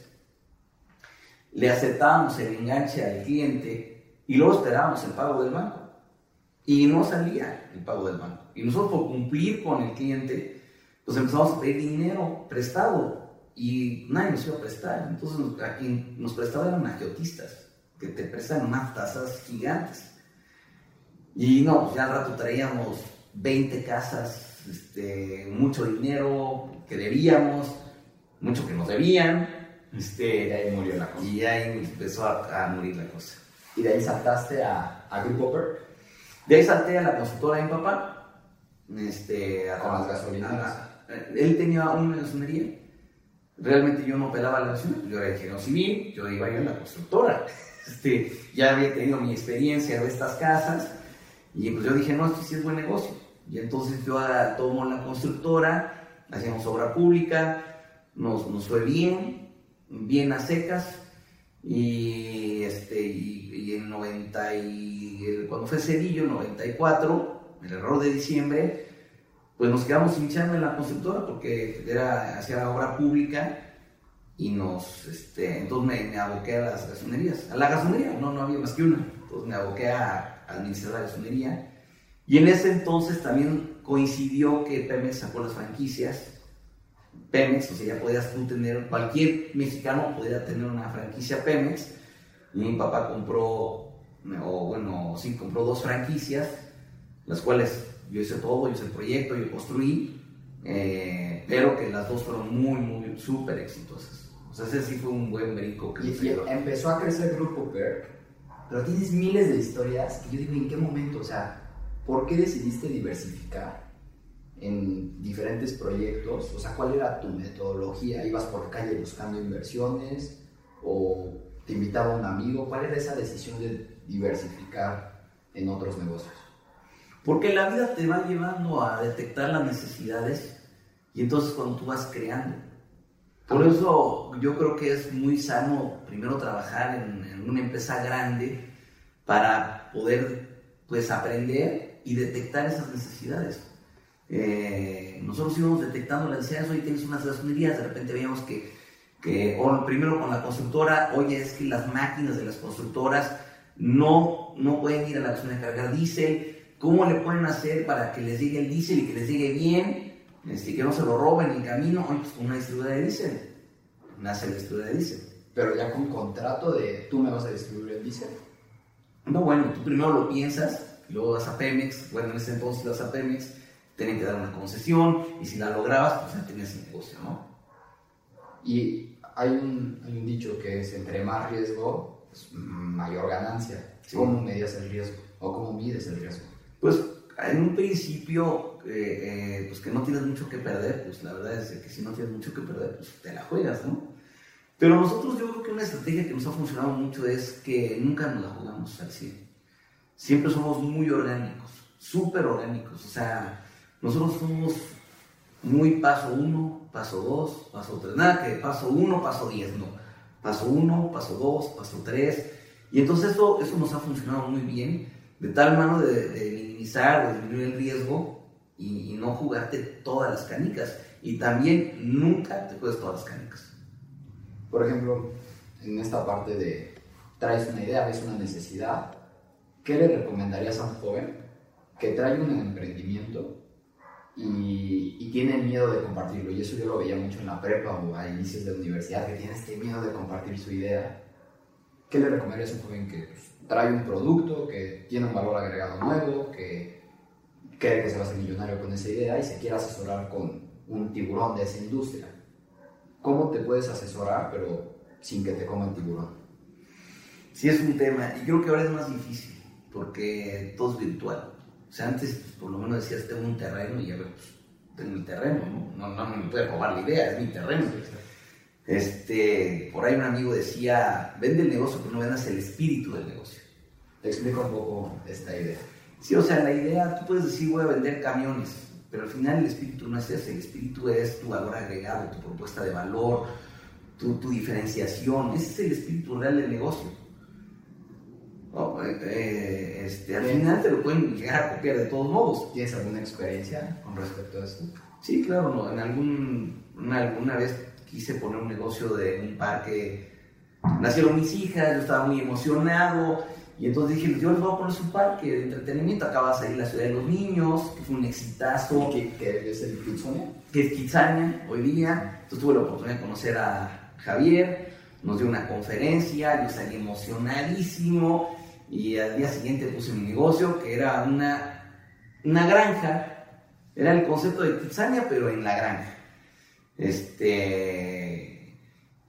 le aceptábamos el enganche al cliente y luego esperábamos el pago del banco. Y no salía el pago del banco. Y nosotros por cumplir con el cliente, pues empezamos a pedir dinero prestado y nadie nos iba a prestar. Entonces a quien nos prestaba eran agiotistas que te prestan unas tasas gigantes. Y no, pues ya al rato traíamos 20 casas, este, mucho dinero que debíamos, mucho que nos debían. Este, y ahí murió la cosa. Y ahí empezó a, morir la cosa. ¿Y de ahí saltaste a, a Grupo Per? De ahí salté a la consultora de mi papá. Este, a, Con las gasolineras. él tenía una gasolinería. Realmente yo no pelaba la gasolina, yo era ingeniero civil, yo iba a ir a la constructora. Este, ya había tenido mi experiencia de estas casas y pues yo dije, no, esto sí es buen negocio. Y entonces yo tomo la constructora, hacíamos obra pública, nos, fue bien, bien a secas y, este, en 90 y, cuando fue Cedillo, 94, el error de diciembre, pues nos quedamos sin en la constructora porque era hacia obra pública y nos, este, entonces me, me, aboqué a las gasolinerías, a la gasolinería, no, no había más que una, entonces me aboqué a, administrar la gasolinería y en ese entonces también coincidió que Pemex sacó las franquicias, Pemex, o sea, ya podías tú tener, cualquier mexicano podía tener una franquicia Pemex, mi papá compró, o bueno, sí, compró dos franquicias, las cuales yo hice todo, yo hice el proyecto, yo construí, eh, pero que las dos fueron muy, muy, súper exitosas. O sea, ese sí fue un buen brinco que y, empezó a crecer el grupo PERC, pero tienes miles de historias que yo digo, ¿en qué momento? O sea, ¿por qué decidiste diversificar en diferentes proyectos? O sea, ¿cuál era tu metodología? ¿Ibas por calle buscando inversiones o te invitaba un amigo? ¿Cuál era esa decisión de diversificar en otros negocios? Porque la vida te va llevando a detectar las necesidades y entonces cuando tú vas creando. Por eso yo creo que es muy sano primero trabajar en, una empresa grande para poder pues aprender y detectar esas necesidades. Eh, nosotros íbamos detectando las necesidades, hoy tienes unas gasolinerías, de repente veíamos que, que primero con la constructora, oye, es que las máquinas de las constructoras no, no pueden ir a la gasolina a cargar diésel, ¿cómo le pueden hacer para que les llegue el diésel y que les llegue bien? Este, que no se lo roben en el camino, pues con una distribuidora de diésel, nace la distribuidora de diésel. Pero ya con contrato de tú me vas a distribuir el diésel. No, bueno, tú primero lo piensas, luego vas a Pemex, bueno, en ese entonces vas a Pemex, tienen que dar una concesión, y si la lograbas, pues ya tenías el negocio, ¿no? Y hay un, hay un dicho que es, entre más riesgo, pues, mayor ganancia. ¿Cómo medías el riesgo? ¿O cómo mides el riesgo? Pues en un principio, eh, eh, pues que no tienes mucho que perder, pues la verdad es que si no tienes mucho que perder, pues te la juegas, ¿no? Pero nosotros yo creo que una estrategia que nos ha funcionado mucho es que nunca nos la jugamos al 100. Siempre somos muy orgánicos, súper orgánicos. O sea, nosotros somos muy paso uno, paso dos, paso tres, nada que paso uno, paso diez, no. Paso uno, paso dos, paso tres. Y entonces eso, eso nos ha funcionado muy bien, de tal mano de, de minimizar, de disminuir el riesgo y, y, no jugarte todas las canicas. Y también nunca te juegues todas las canicas. Por ejemplo, en esta parte de traes una idea, ves una necesidad, ¿qué le recomendarías a un joven que trae un emprendimiento y, y, tiene miedo de compartirlo? Y eso yo lo veía mucho en la prepa o a inicios de la universidad, que tiene este miedo de compartir su idea. ¿Qué le recomendarías a un joven que pues, trae un producto, que tiene un valor agregado nuevo, que cree que se va a hacer millonario con esa idea y se quiere asesorar con un tiburón de esa industria? ¿Cómo te puedes asesorar, pero sin que te coma el tiburón? Sí, es un tema. Y creo que ahora es más difícil, porque todo es virtual. O sea, antes pues, por lo menos decías, tengo un terreno y a ver, pues, tengo mi terreno, ¿no? No, no me puede robar la idea, es mi terreno. Este, por ahí un amigo decía, vende el negocio, pero no vendas el espíritu del negocio. Te explico un poco esta idea. Sí, o sea, la idea, tú puedes decir, voy a vender camiones, pero al final el espíritu no es ese, el espíritu es tu valor agregado, tu propuesta de valor, tu, tu diferenciación, ese es el espíritu real del negocio. Oh, eh, este, al final te lo pueden llegar a copiar de todos modos. ¿Tienes alguna experiencia con respecto a eso? Sí, claro, no. en algún, una, alguna vez quise poner un negocio de un parque, nacieron mis hijas, yo estaba muy emocionado, y entonces dije, yo les voy a poner su parque de entretenimiento, acaba de salir la ciudad de los niños, que fue un exitazo. ¿Qué, qué es el Kitsania? Que es Kitsania hoy día. Entonces tuve la oportunidad de conocer a Javier, nos dio una conferencia, yo salí emocionadísimo y al día siguiente puse mi negocio, que era una, una granja, era el concepto de Kitsania, pero en la granja. Este,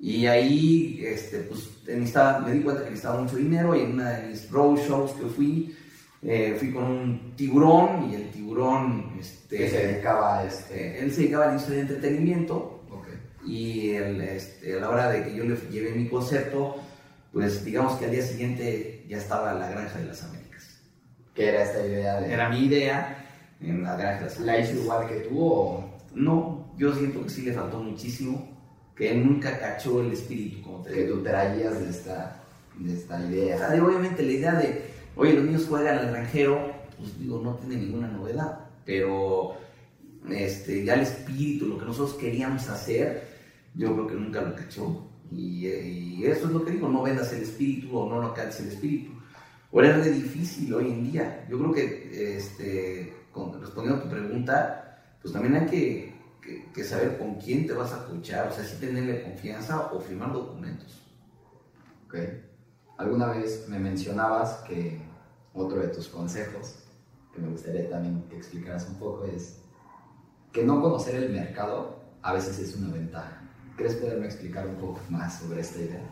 y ahí este, pues, me di cuenta que necesitaba mucho dinero y en una de mis road shows que fui, eh, fui con un tiburón y el tiburón... Este, que se dedicaba a este... Él se dedicaba a la industria de entretenimiento Okay. y el, este, a la hora de que yo le llevé mi concepto, pues digamos que al día siguiente ya estaba la Granja de las Américas. ¿Qué era esta idea de...? Era mi idea en la Granja de las ¿La Américas. hizo igual que tú o...? No, yo siento que sí le faltó muchísimo, que él nunca cachó el espíritu, como te que tú traías de esta, de esta O idea? sea, digo, obviamente la idea de, oye, los niños juegan al granjero, pues digo, no tiene ninguna novedad, pero este, ya el espíritu, lo que nosotros queríamos hacer, yo creo que nunca lo cachó. Y, y eso es lo que digo, no vendas el espíritu o no lo caches el espíritu. Ahora es difícil hoy en día. Yo creo que, este, con- respondiendo a tu pregunta, pues también hay que, que- que saber con quién te vas a escuchar, o sea, si tenerle confianza o firmar documentos. Ok. Alguna vez me mencionabas que otro de tus consejos, que me gustaría también que explicaras un poco, es que no conocer el mercado a veces es una ventaja. ¿Crees poderme explicar un poco más sobre esta idea?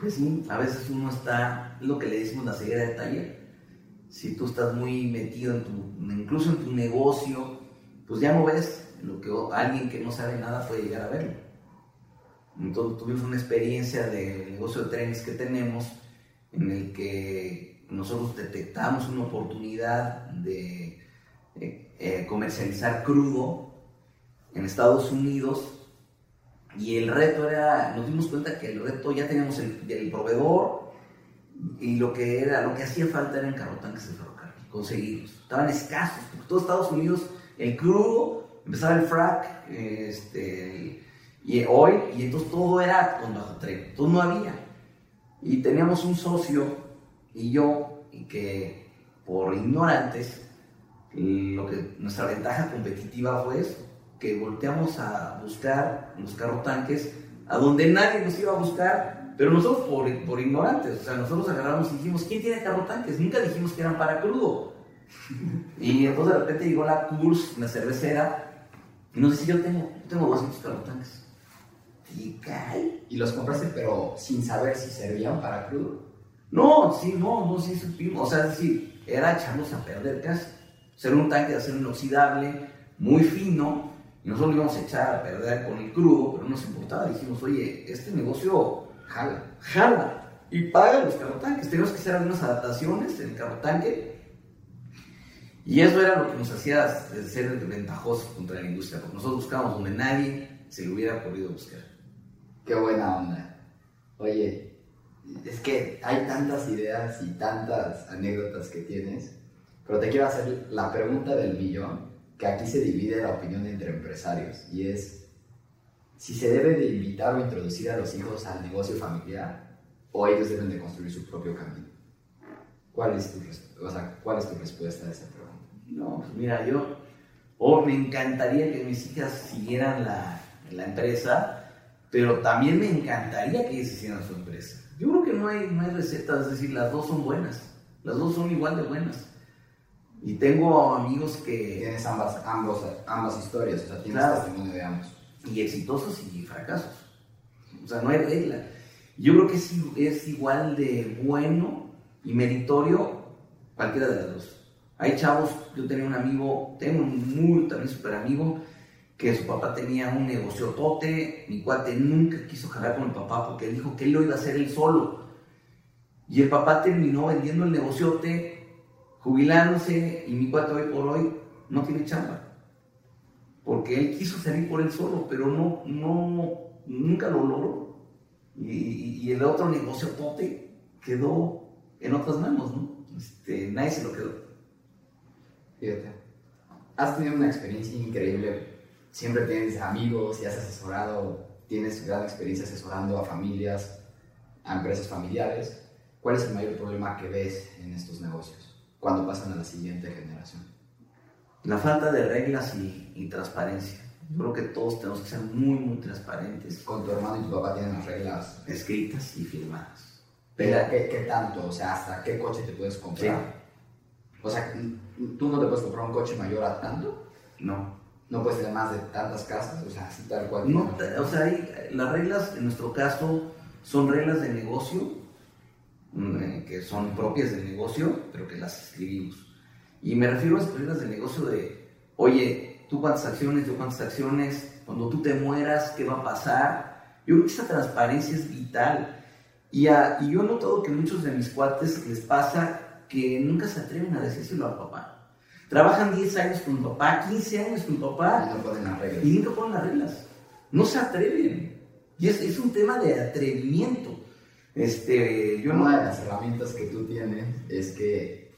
Pues sí, a veces uno está, es lo que le decimos la ceguera de taller. Si tú estás muy metido en tu, incluso en tu negocio, pues ya no ves lo que alguien que no sabe nada puede llegar a verlo. Entonces tuvimos una experiencia del negocio de trenes que tenemos en el que nosotros detectamos una oportunidad de eh, eh, comercializar crudo en Estados Unidos y el reto era, nos dimos cuenta que el reto ya teníamos el, el proveedor y lo que era, lo que hacía falta eran carrotanques de ferrocarril, conseguirlos. Estaban escasos, porque todo Estados Unidos, el crudo, empezaba el frac, este, y hoy, y entonces todo era con bajo tren, entonces no había. Y teníamos un socio y yo, y que por ignorantes, lo que nuestra ventaja competitiva fue eso, que volteamos a buscar los carrotanques a donde nadie nos iba a buscar, pero nosotros por, por ignorantes, o sea, nosotros agarramos y dijimos, ¿quién tiene carrotanques? Nunca dijimos que eran para crudo. Y entonces de repente llegó la Kurs, la cervecera, y nos dice, yo tengo, yo tengo 200 carrotanques. Y cae. Y los compraste, pero sin saber si servían para crudo. No, sí, no, no, sí supimos. O sea, es decir, era echarnos a perder casi. Ser un tanque de acero inoxidable, muy fino, y nosotros lo íbamos a echar a perder con el crudo, pero no nos importaba. Dijimos, oye, este negocio Jala. jala y paga los carrotanques. Tenemos que hacer algunas adaptaciones en el carrotanque. Y eso era lo que nos hacía ser ventajosos contra la industria, porque nosotros buscábamos donde nadie se lo hubiera podido buscar. Qué buena onda. Oye, es que hay tantas ideas y tantas anécdotas que tienes, pero te quiero hacer la pregunta del millón, que aquí se divide la opinión entre empresarios, y es si se debe de invitar o introducir a los hijos al negocio familiar o ellos deben de construir su propio camino. ¿Cuál es tu, o sea, ¿cuál es tu respuesta a esa pregunta? No, pues mira, yo oh, me encantaría que mis hijas siguieran la, la empresa, pero también me encantaría que ellas hicieran su empresa. Yo creo que no hay, no hay recetas, es decir, las dos son buenas, las dos son igual de buenas. Y tengo amigos que... Tienes ambas, ambos, ambas historias, o sea, tienes testimonio de ambos. Y exitosos y fracasos. O sea, no hay regla. Yo creo que es, es igual de bueno y meritorio cualquiera de las dos. Hay chavos, yo tenía un amigo, tengo un muy también súper amigo, que su papá tenía un negocio tote, mi cuate nunca quiso jalar con el papá porque dijo que él lo iba a hacer él solo. Y el papá terminó vendiendo el negociote, jubilándose, y mi cuate hoy por hoy no tiene chamba. Porque él quiso salir por él solo, pero no, no, nunca lo logró. Y, el otro negocio tote quedó en otras manos, ¿no? Este, nadie se lo quedó. Fíjate, has tenido una experiencia increíble. Siempre tienes amigos y has asesorado, tienes gran experiencia asesorando a familias, a empresas familiares. ¿Cuál es el mayor problema que ves en estos negocios cuando pasan a la siguiente generación? La falta de reglas y, transparencia. Yo creo que todos tenemos que ser muy, muy transparentes. Con tu hermano y tu papá tienen las reglas escritas y firmadas. Pero, ¿qué, tanto? O sea, ¿hasta qué coche te puedes comprar? O sea, ¿tú no te puedes comprar un coche mayor a tanto? No. No puedes tener más de tantas casas, o sea, así tal cual. No, o sea, las reglas en nuestro caso son reglas de negocio, mm, eh, que son propias del negocio, pero que las escribimos. Y me refiero a esas reglas de negocio de, oye, tú cuántas acciones, yo cuántas acciones, cuando tú te mueras, ¿qué va a pasar? Yo creo que esa transparencia es vital. Y, y yo he notado que muchos de mis cuates les pasa que nunca se atreven a decírselo al papá. Trabajan 10 años con papá, 15 años con papá. Y no ponen las reglas. Y nunca ponen las reglas. No se atreven. Y es, es un tema de atrevimiento. Este, yo Una de las herramientas que tú tienes es que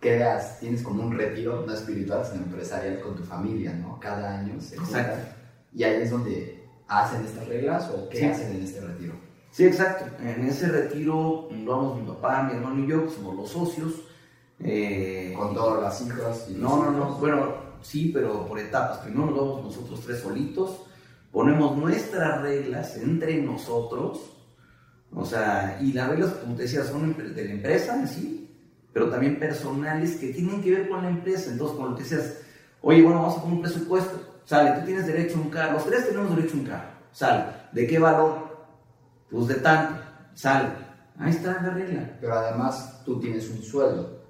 creas, tienes como un retiro, no espiritual, sino empresarial con tu familia, ¿no? Cada año se Exacto. Y ahí es donde hacen estas reglas o qué hacen en este retiro. Sí, exacto. En ese retiro vamos mi papá, mi hermano y yo, que somos los socios. Eh, Con todas las hijas. no, no, no. Bueno, sí, pero por etapas. Primero nos vamos nosotros tres solitos. Ponemos nuestras reglas entre nosotros. O sea, y las reglas, como te decía, son de la empresa en sí, pero también personales que tienen que ver con la empresa. Entonces, lo que decías, oye, bueno, vamos a poner un presupuesto. Sale, tú tienes derecho a un carro. Los tres tenemos derecho a un carro. Sale. ¿De qué valor? Pues de tanto, sale. Ahí está la regla. Pero además tú tienes un sueldo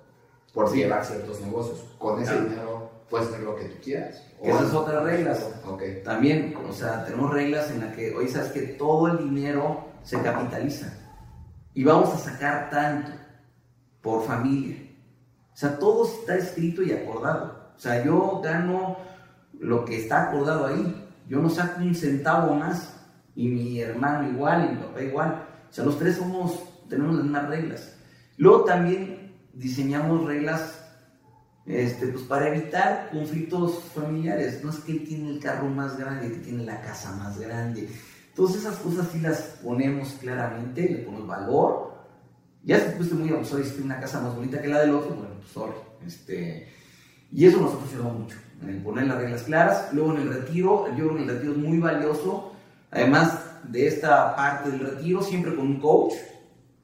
por llevar ciertos negocios. Con ese dinero puedes hacer lo que tú quieras. Esas son otras reglas. Okay. También, o sea, tenemos reglas en las que hoy sabes que todo el dinero se capitaliza. Y vamos a sacar tanto por familia. O sea, todo está escrito y acordado. O sea, yo gano lo que está acordado ahí. Yo no saco un centavo más y mi hermano igual, y mi papá igual. O sea, los tres somos, tenemos las mismas reglas. Luego también diseñamos reglas este, pues para evitar conflictos familiares. No es que él tiene el carro más grande, que tiene la casa más grande. Todas esas cosas sí las ponemos claramente, le ponemos valor. Ya se pusiste muy abusado y tiene una casa más bonita que la del otro, bueno, pues sorry. Este, y eso nos ha funcionado mucho, en poner las reglas claras. Luego en el retiro, yo creo que el retiro es muy valioso Además de esta parte del retiro, siempre con un coach,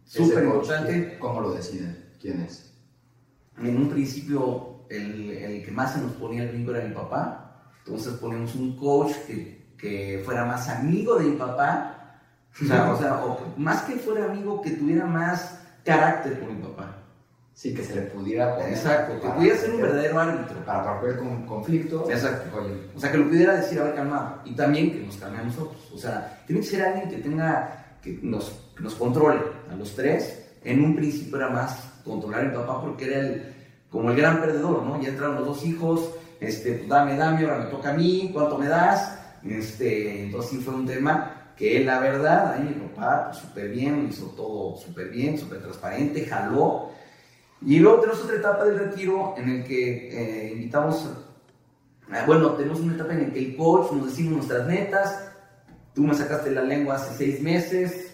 súper importante. ¿Cómo lo deciden? ¿Quién es? En un principio, el, el que más se nos ponía el brinco era mi papá. Entonces ponemos un coach que, que fuera más amigo de mi papá. O sea, o sea más que fuera amigo, que tuviera más carácter por mi papá. Sí, que se le pudiera poner. Exacto, que pudiera ser un verdadero árbitro. Para romper con conflicto. Exacto. O sea, que lo pudiera decir, a ver, calmado. Y también que nos calme a nosotros. O sea, tiene que ser alguien que tenga, que nos, que nos controle a los tres. En un principio era más controlar mi papá porque era el, como el gran perdedor, ¿no? Ya entraron los dos hijos, este, pues dame, dame, ahora me toca a mí, ¿cuánto me das? Este, entonces sí fue un tema que la verdad, ahí mi papá, pues, súper bien, hizo todo súper bien, súper transparente, jaló. Y luego tenemos otra etapa del retiro en el que eh, invitamos, bueno, tenemos una etapa en la que el coach nos decimos nuestras netas, tú me sacaste la lengua hace seis meses,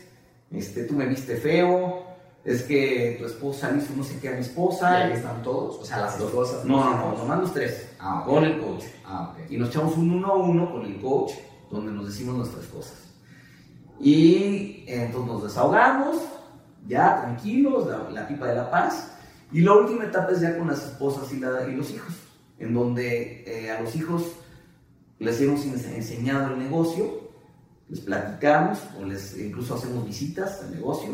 este, tú me viste feo, es que tu esposa hizo no sé qué a mi esposa. ¿Y ahí están todos? O sea, las dos cosas. No, no, no, nomás los tres, Ah, ok. con el coach. Ah, ok. Y nos echamos un uno a uno con el coach, donde nos decimos nuestras cosas. Y entonces nos desahogamos, ya tranquilos, la, la pipa de la paz. Y la última etapa es ya con las esposas y, la- y los hijos, en donde eh, a los hijos les hemos ense- enseñado el negocio, les platicamos o les incluso hacemos visitas al negocio.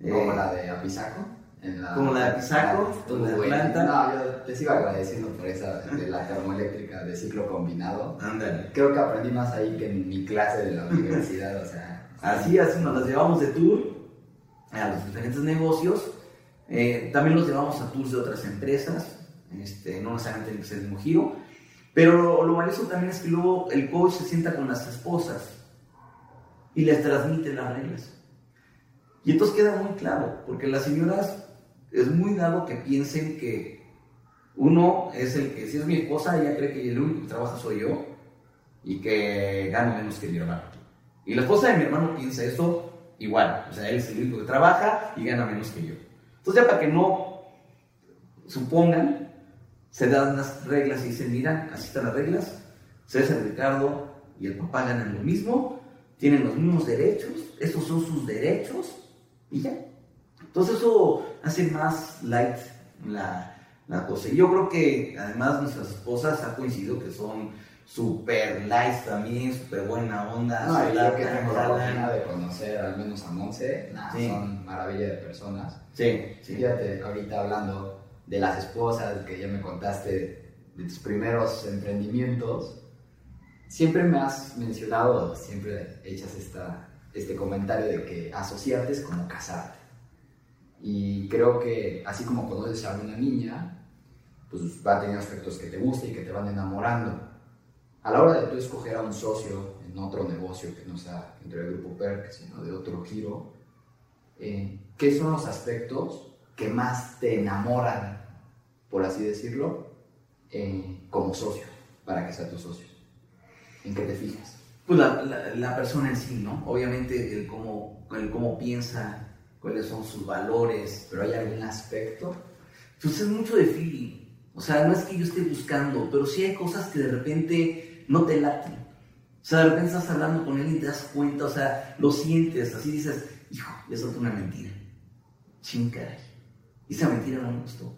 Como Eh, la de Apizaco. En la, como la de Estuvo donde buena. Atlanta. No, yo te sigo agradeciendo por esa de la termoeléctrica de ciclo combinado. Ándale. Creo que aprendí más ahí que en mi clase de la universidad, o sea. Así, así nos las llevamos de tour a los diferentes negocios. Eh, también los llevamos a tours de otras empresas, este, no necesariamente tiene el mismo giro. Pero lo, lo valioso también es que luego el coach se sienta con las esposas y les transmite las reglas. Y entonces queda muy claro, porque las señoras es muy dado que piensen que uno es el que, si es mi esposa, ella cree que el único que trabaja soy yo y que gano menos que mi hermano. Y la esposa de mi hermano piensa eso igual, o sea, él es el único que trabaja y gana menos que yo. Entonces ya para que no supongan, se dan las reglas y dicen, mira, así están las reglas, César Ricardo y el papá ganan lo mismo, tienen los mismos derechos, estos son sus derechos y ya. Entonces eso hace más light la, la cosa. Y yo creo que además nuestras esposas ha coincidido que son super light también, súper buena onda. No, se yo que tengo la oportunidad de conocer al menos a Monse, nah, Sí. son maravilla de personas. Sí, sí. Fíjate, ahorita hablando de las esposas, que ya me contaste de tus primeros emprendimientos, siempre me has mencionado, siempre echas esta, este comentario de que asociarte es como casarte. Y creo que así como conoces a una niña, pues va a tener aspectos que te gusten y que te van enamorando. A la hora de tú escoger a un socio en otro negocio que no sea dentro del grupo PERC, sino de otro giro, eh, ¿qué son los aspectos que más te enamoran, por así decirlo, eh, como socio, para que sea tu socio? ¿En qué te fijas? Pues la, la- la persona en sí, ¿no? Obviamente el cómo, el cómo piensa, cuáles son sus valores. ¿Pero hay algún aspecto? Pues es mucho de feeling. O sea, no es que yo esté buscando, pero sí hay cosas que de repente no te laten. O sea, de repente estás hablando con él y te das cuenta, o sea, lo sientes, así dices, hijo, le solté una mentira. Ching, caray. Y esa mentira no me gustó.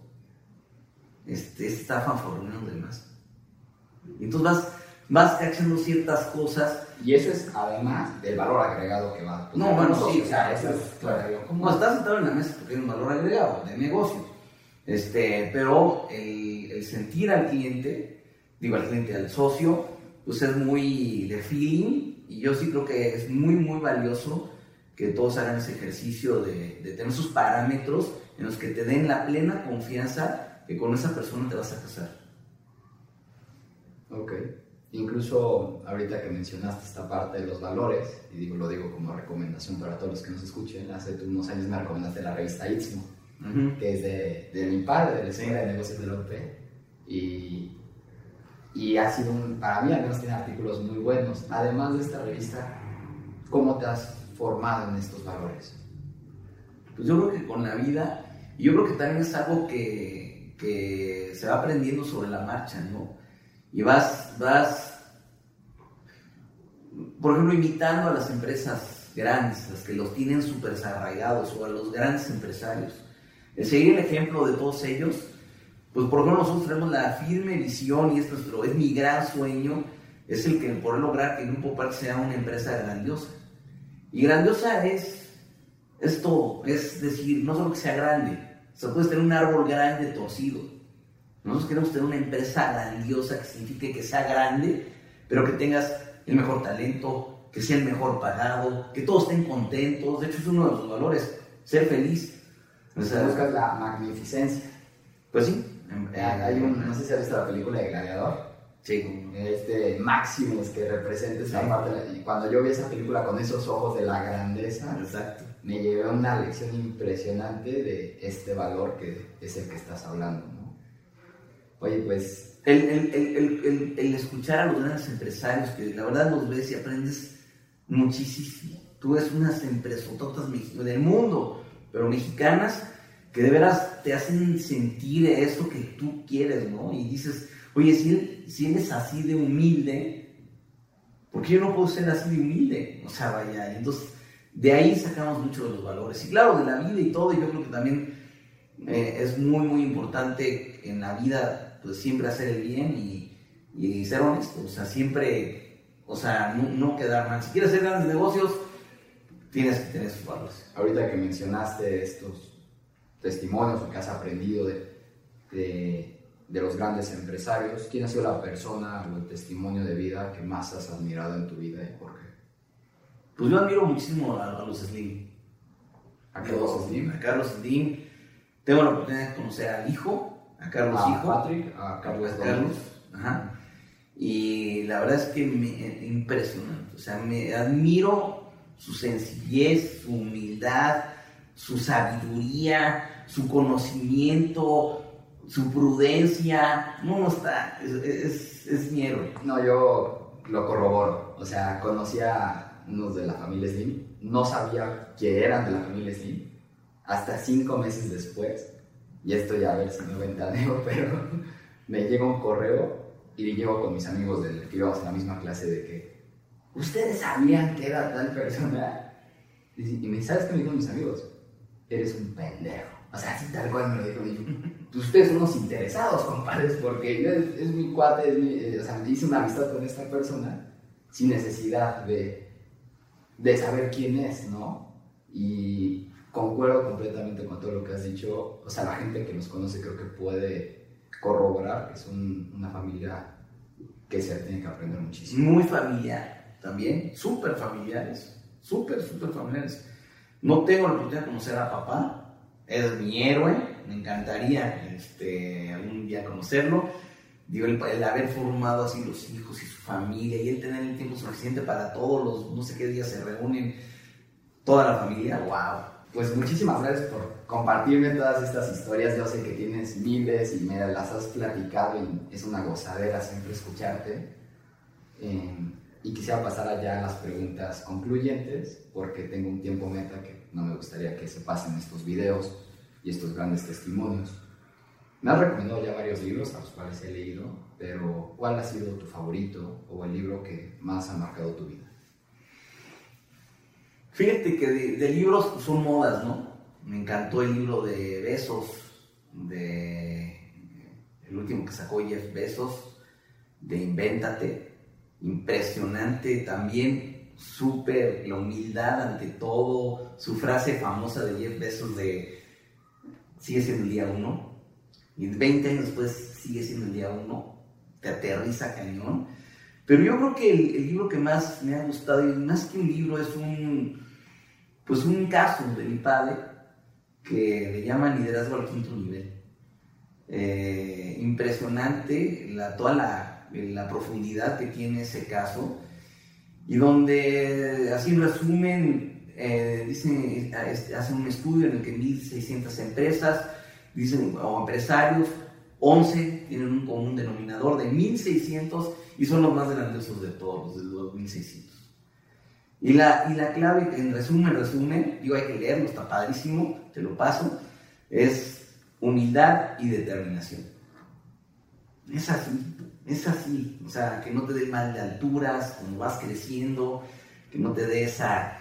Este, está fanfarroneando de más. Y entonces vas, vas cachando ciertas cosas Y eso es además del valor agregado que va No, bueno, sí, o sea, eso es claro. Como estás sentado en la mesa porque hay un valor agregado de negocio. Este, pero el, el sentir al cliente, digo al cliente, al socio, pues es muy de feeling y yo sí creo que es muy, muy valioso que todos hagan ese ejercicio de, de tener sus parámetros en los que te den la plena confianza que con esa persona te vas a casar. Ok. Incluso ahorita que mencionaste esta parte de los valores, y digo, lo digo como recomendación para todos los que nos escuchen, hace unos años me recomendaste la revista Istmo, Ujú. que es de, de mi padre, de la Escuela de Negocios de la UP, y, y ha sido, un, para mí al menos tiene artículos muy buenos. Además de esta revista, ¿cómo te has formado en estos valores? Pues yo creo que con la vida, yo creo que también es algo que, que se va aprendiendo sobre la marcha, ¿no? Y vas, vas, por ejemplo, imitando a las empresas grandes, las que los tienen súper desarraigados, o a los grandes empresarios. El seguir el ejemplo de todos ellos, pues por ejemplo nosotros tenemos la firme visión y es nuestro, es mi gran sueño, es el que poder lograr que Grupo Park sea una empresa grandiosa. Y grandiosa es, es todo, es decir, no solo que sea grande, o sea, puedes tener un árbol grande torcido. Nosotros queremos tener una empresa grandiosa que signifique que sea grande, pero que tengas el mejor talento, que sea el mejor pagado, que todos estén contentos. De hecho, es uno de los valores, ser feliz. O sea, Buscas la magnificencia. pues sí, hay un, no sé si has visto la película de Gladiador. Sí. Este Maximus que representa esa Sí. parte. de la- Y cuando yo vi esa película con esos ojos de la grandeza, Exacto. me llevé una lección impresionante de este valor que es el que estás hablando, ¿no? Oye, pues, El, el, el, el, escuchar a los grandes empresarios, que la verdad los ves y aprendes muchísimo. Tú ves unas empresototas del mundo, pero mexicanas, que de veras te hacen sentir eso que tú quieres, ¿no? Y dices, oye, si él, es así de humilde, ¿por qué yo no puedo ser así de humilde? O sea, vaya, entonces de ahí sacamos mucho de los valores. Y claro, de la vida y todo, yo creo que también eh, es muy, muy importante en la vida, pues siempre hacer el bien y, y ser honesto. O sea, siempre, o sea, no, no quedar mal. Si quieres hacer grandes negocios, tienes que tener sus valores. ahorita que mencionaste estos testimonios o que has aprendido de, de, de los grandes empresarios, ¿quién ha sido la persona o el testimonio de vida que más has admirado en tu vida y por qué? Pues yo admiro muchísimo a, a los Slim. ¿A Carlos Slim? A Carlos Slim. Tengo la oportunidad de conocer al hijo, a Carlos a Hijo. Patrick, a Carlos a. Carlos. Ajá. Y la verdad es que me, eh, impresionante. O sea, me admiro su sencillez, su humildad, su sabiduría, su conocimiento, su prudencia. No, está. Es, es, mi héroe. No, yo lo corroboro. O sea, conocía unos de la familia Slim. No sabía que eran de la familia Slim. Hasta cinco meses después. Y esto ya a ver si me ventaneo, pero me llega un correo y llego con mis amigos del que íbamos en la misma clase de que ustedes sabían que era tal persona. Y, me ¿sabes qué me mis amigos? Eres un pendejo. O sea, así tal cual me lo dijo. Yo, ustedes son unos interesados, compadres, porque yo- es, es mi cuate, es mi- eh, o sea, me hice una amistad con esta persona sin necesidad de, de saber quién es, ¿no? Y concuerdo completamente con todo lo que has dicho. O sea, la gente que nos conoce creo que puede corroborar que son una familia que se tiene que aprender muchísimo. muy familiar también, súper familiares, súper, súper familiares. No tengo la oportunidad de conocer a papá, es mi héroe, me encantaría este, algún día conocerlo. Digo, el, el haber formado así los hijos y su familia y el tener el tiempo suficiente para todos los, no sé qué días se reúnen, toda la familia, wow. Pues muchísimas gracias por compartirme todas estas historias. Yo sé que tienes miles y me las has platicado y es una gozadera siempre escucharte. Eh, y quisiera pasar allá a las preguntas concluyentes porque tengo un tiempo meta que no me gustaría que se pasen estos videos y estos grandes testimonios. Me has recomendado ya varios libros a los cuales he leído, pero ¿cuál ha sido tu favorito o el libro que más ha marcado tu vida? Fíjate que de, de libros son modas, ¿no? Me encantó el libro de Besos, de el último que sacó Jeff Bezos, de Invéntate. Impresionante también, súper la humildad ante todo. Su frase famosa de Jeff Bezos de sigue siendo el día uno. Y 20 años después sigue siendo el día uno. Te aterriza cañón. Pero yo creo que el, el libro que más me ha gustado, y más que un libro, es un, pues un caso de mi padre que le llama Liderazgo al Quinto Nivel. Eh, impresionante la, toda la, la profundidad que tiene ese caso y donde, así en resumen, eh, dice, este, hace un estudio en el que 1.600 empresas dicen, o empresarios, 11 tienen un común denominador de 1.600 y son los más grandiosos de todos, de los 1.600. Y la, y la clave, en resumen, resumen, digo, hay que leerlo, está padrísimo, te lo paso, es humildad y determinación. Es así, es así, o sea, que no te dé mal de alturas, cuando vas creciendo, que no te dé esa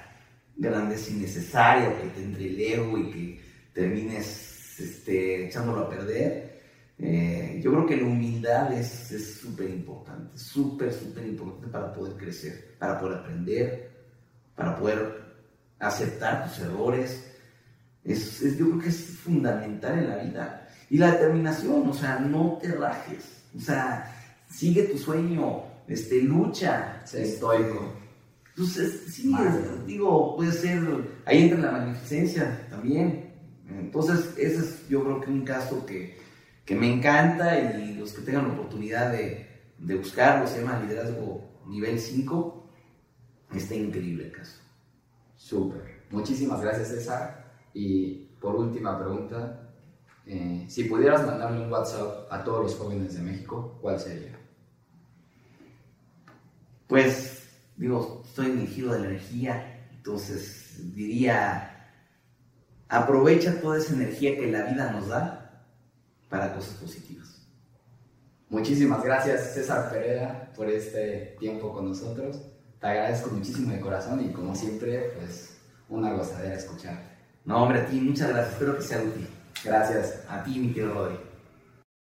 grandeza innecesaria o que te entre el ego y que termines este, echándolo a perder. Eh, yo creo que la humildad es súper importante, súper, súper importante para poder crecer, para poder aprender, para poder aceptar tus errores. Es, es, yo creo que es fundamental en la vida. Y la determinación, o sea, no te rajes, o sea, sigue tu sueño, este, lucha. Estoico. Entonces, sí, es- digo, puede ser, ahí entra la magnificencia también. Entonces, ese es yo creo que un caso que, que me encanta y los que tengan la oportunidad de, de buscarlo, se llama Liderazgo Nivel 5, está increíble el caso. Súper. Muchísimas gracias, César. Y por última pregunta, eh, si pudieras mandarle un WhatsApp a todos los jóvenes de México, ¿cuál sería? Pues, digo, estoy en el giro de la energía, entonces diría, aprovecha toda esa energía que la vida nos da para cosas positivas. Muchísimas gracias, César Pereira, por este tiempo con nosotros. Te agradezco muchísimo de corazón y como siempre, pues una gozadera escucharte. No, hombre, a ti, muchas gracias. Espero que sea útil. Gracias. A ti, mi querido Rodri.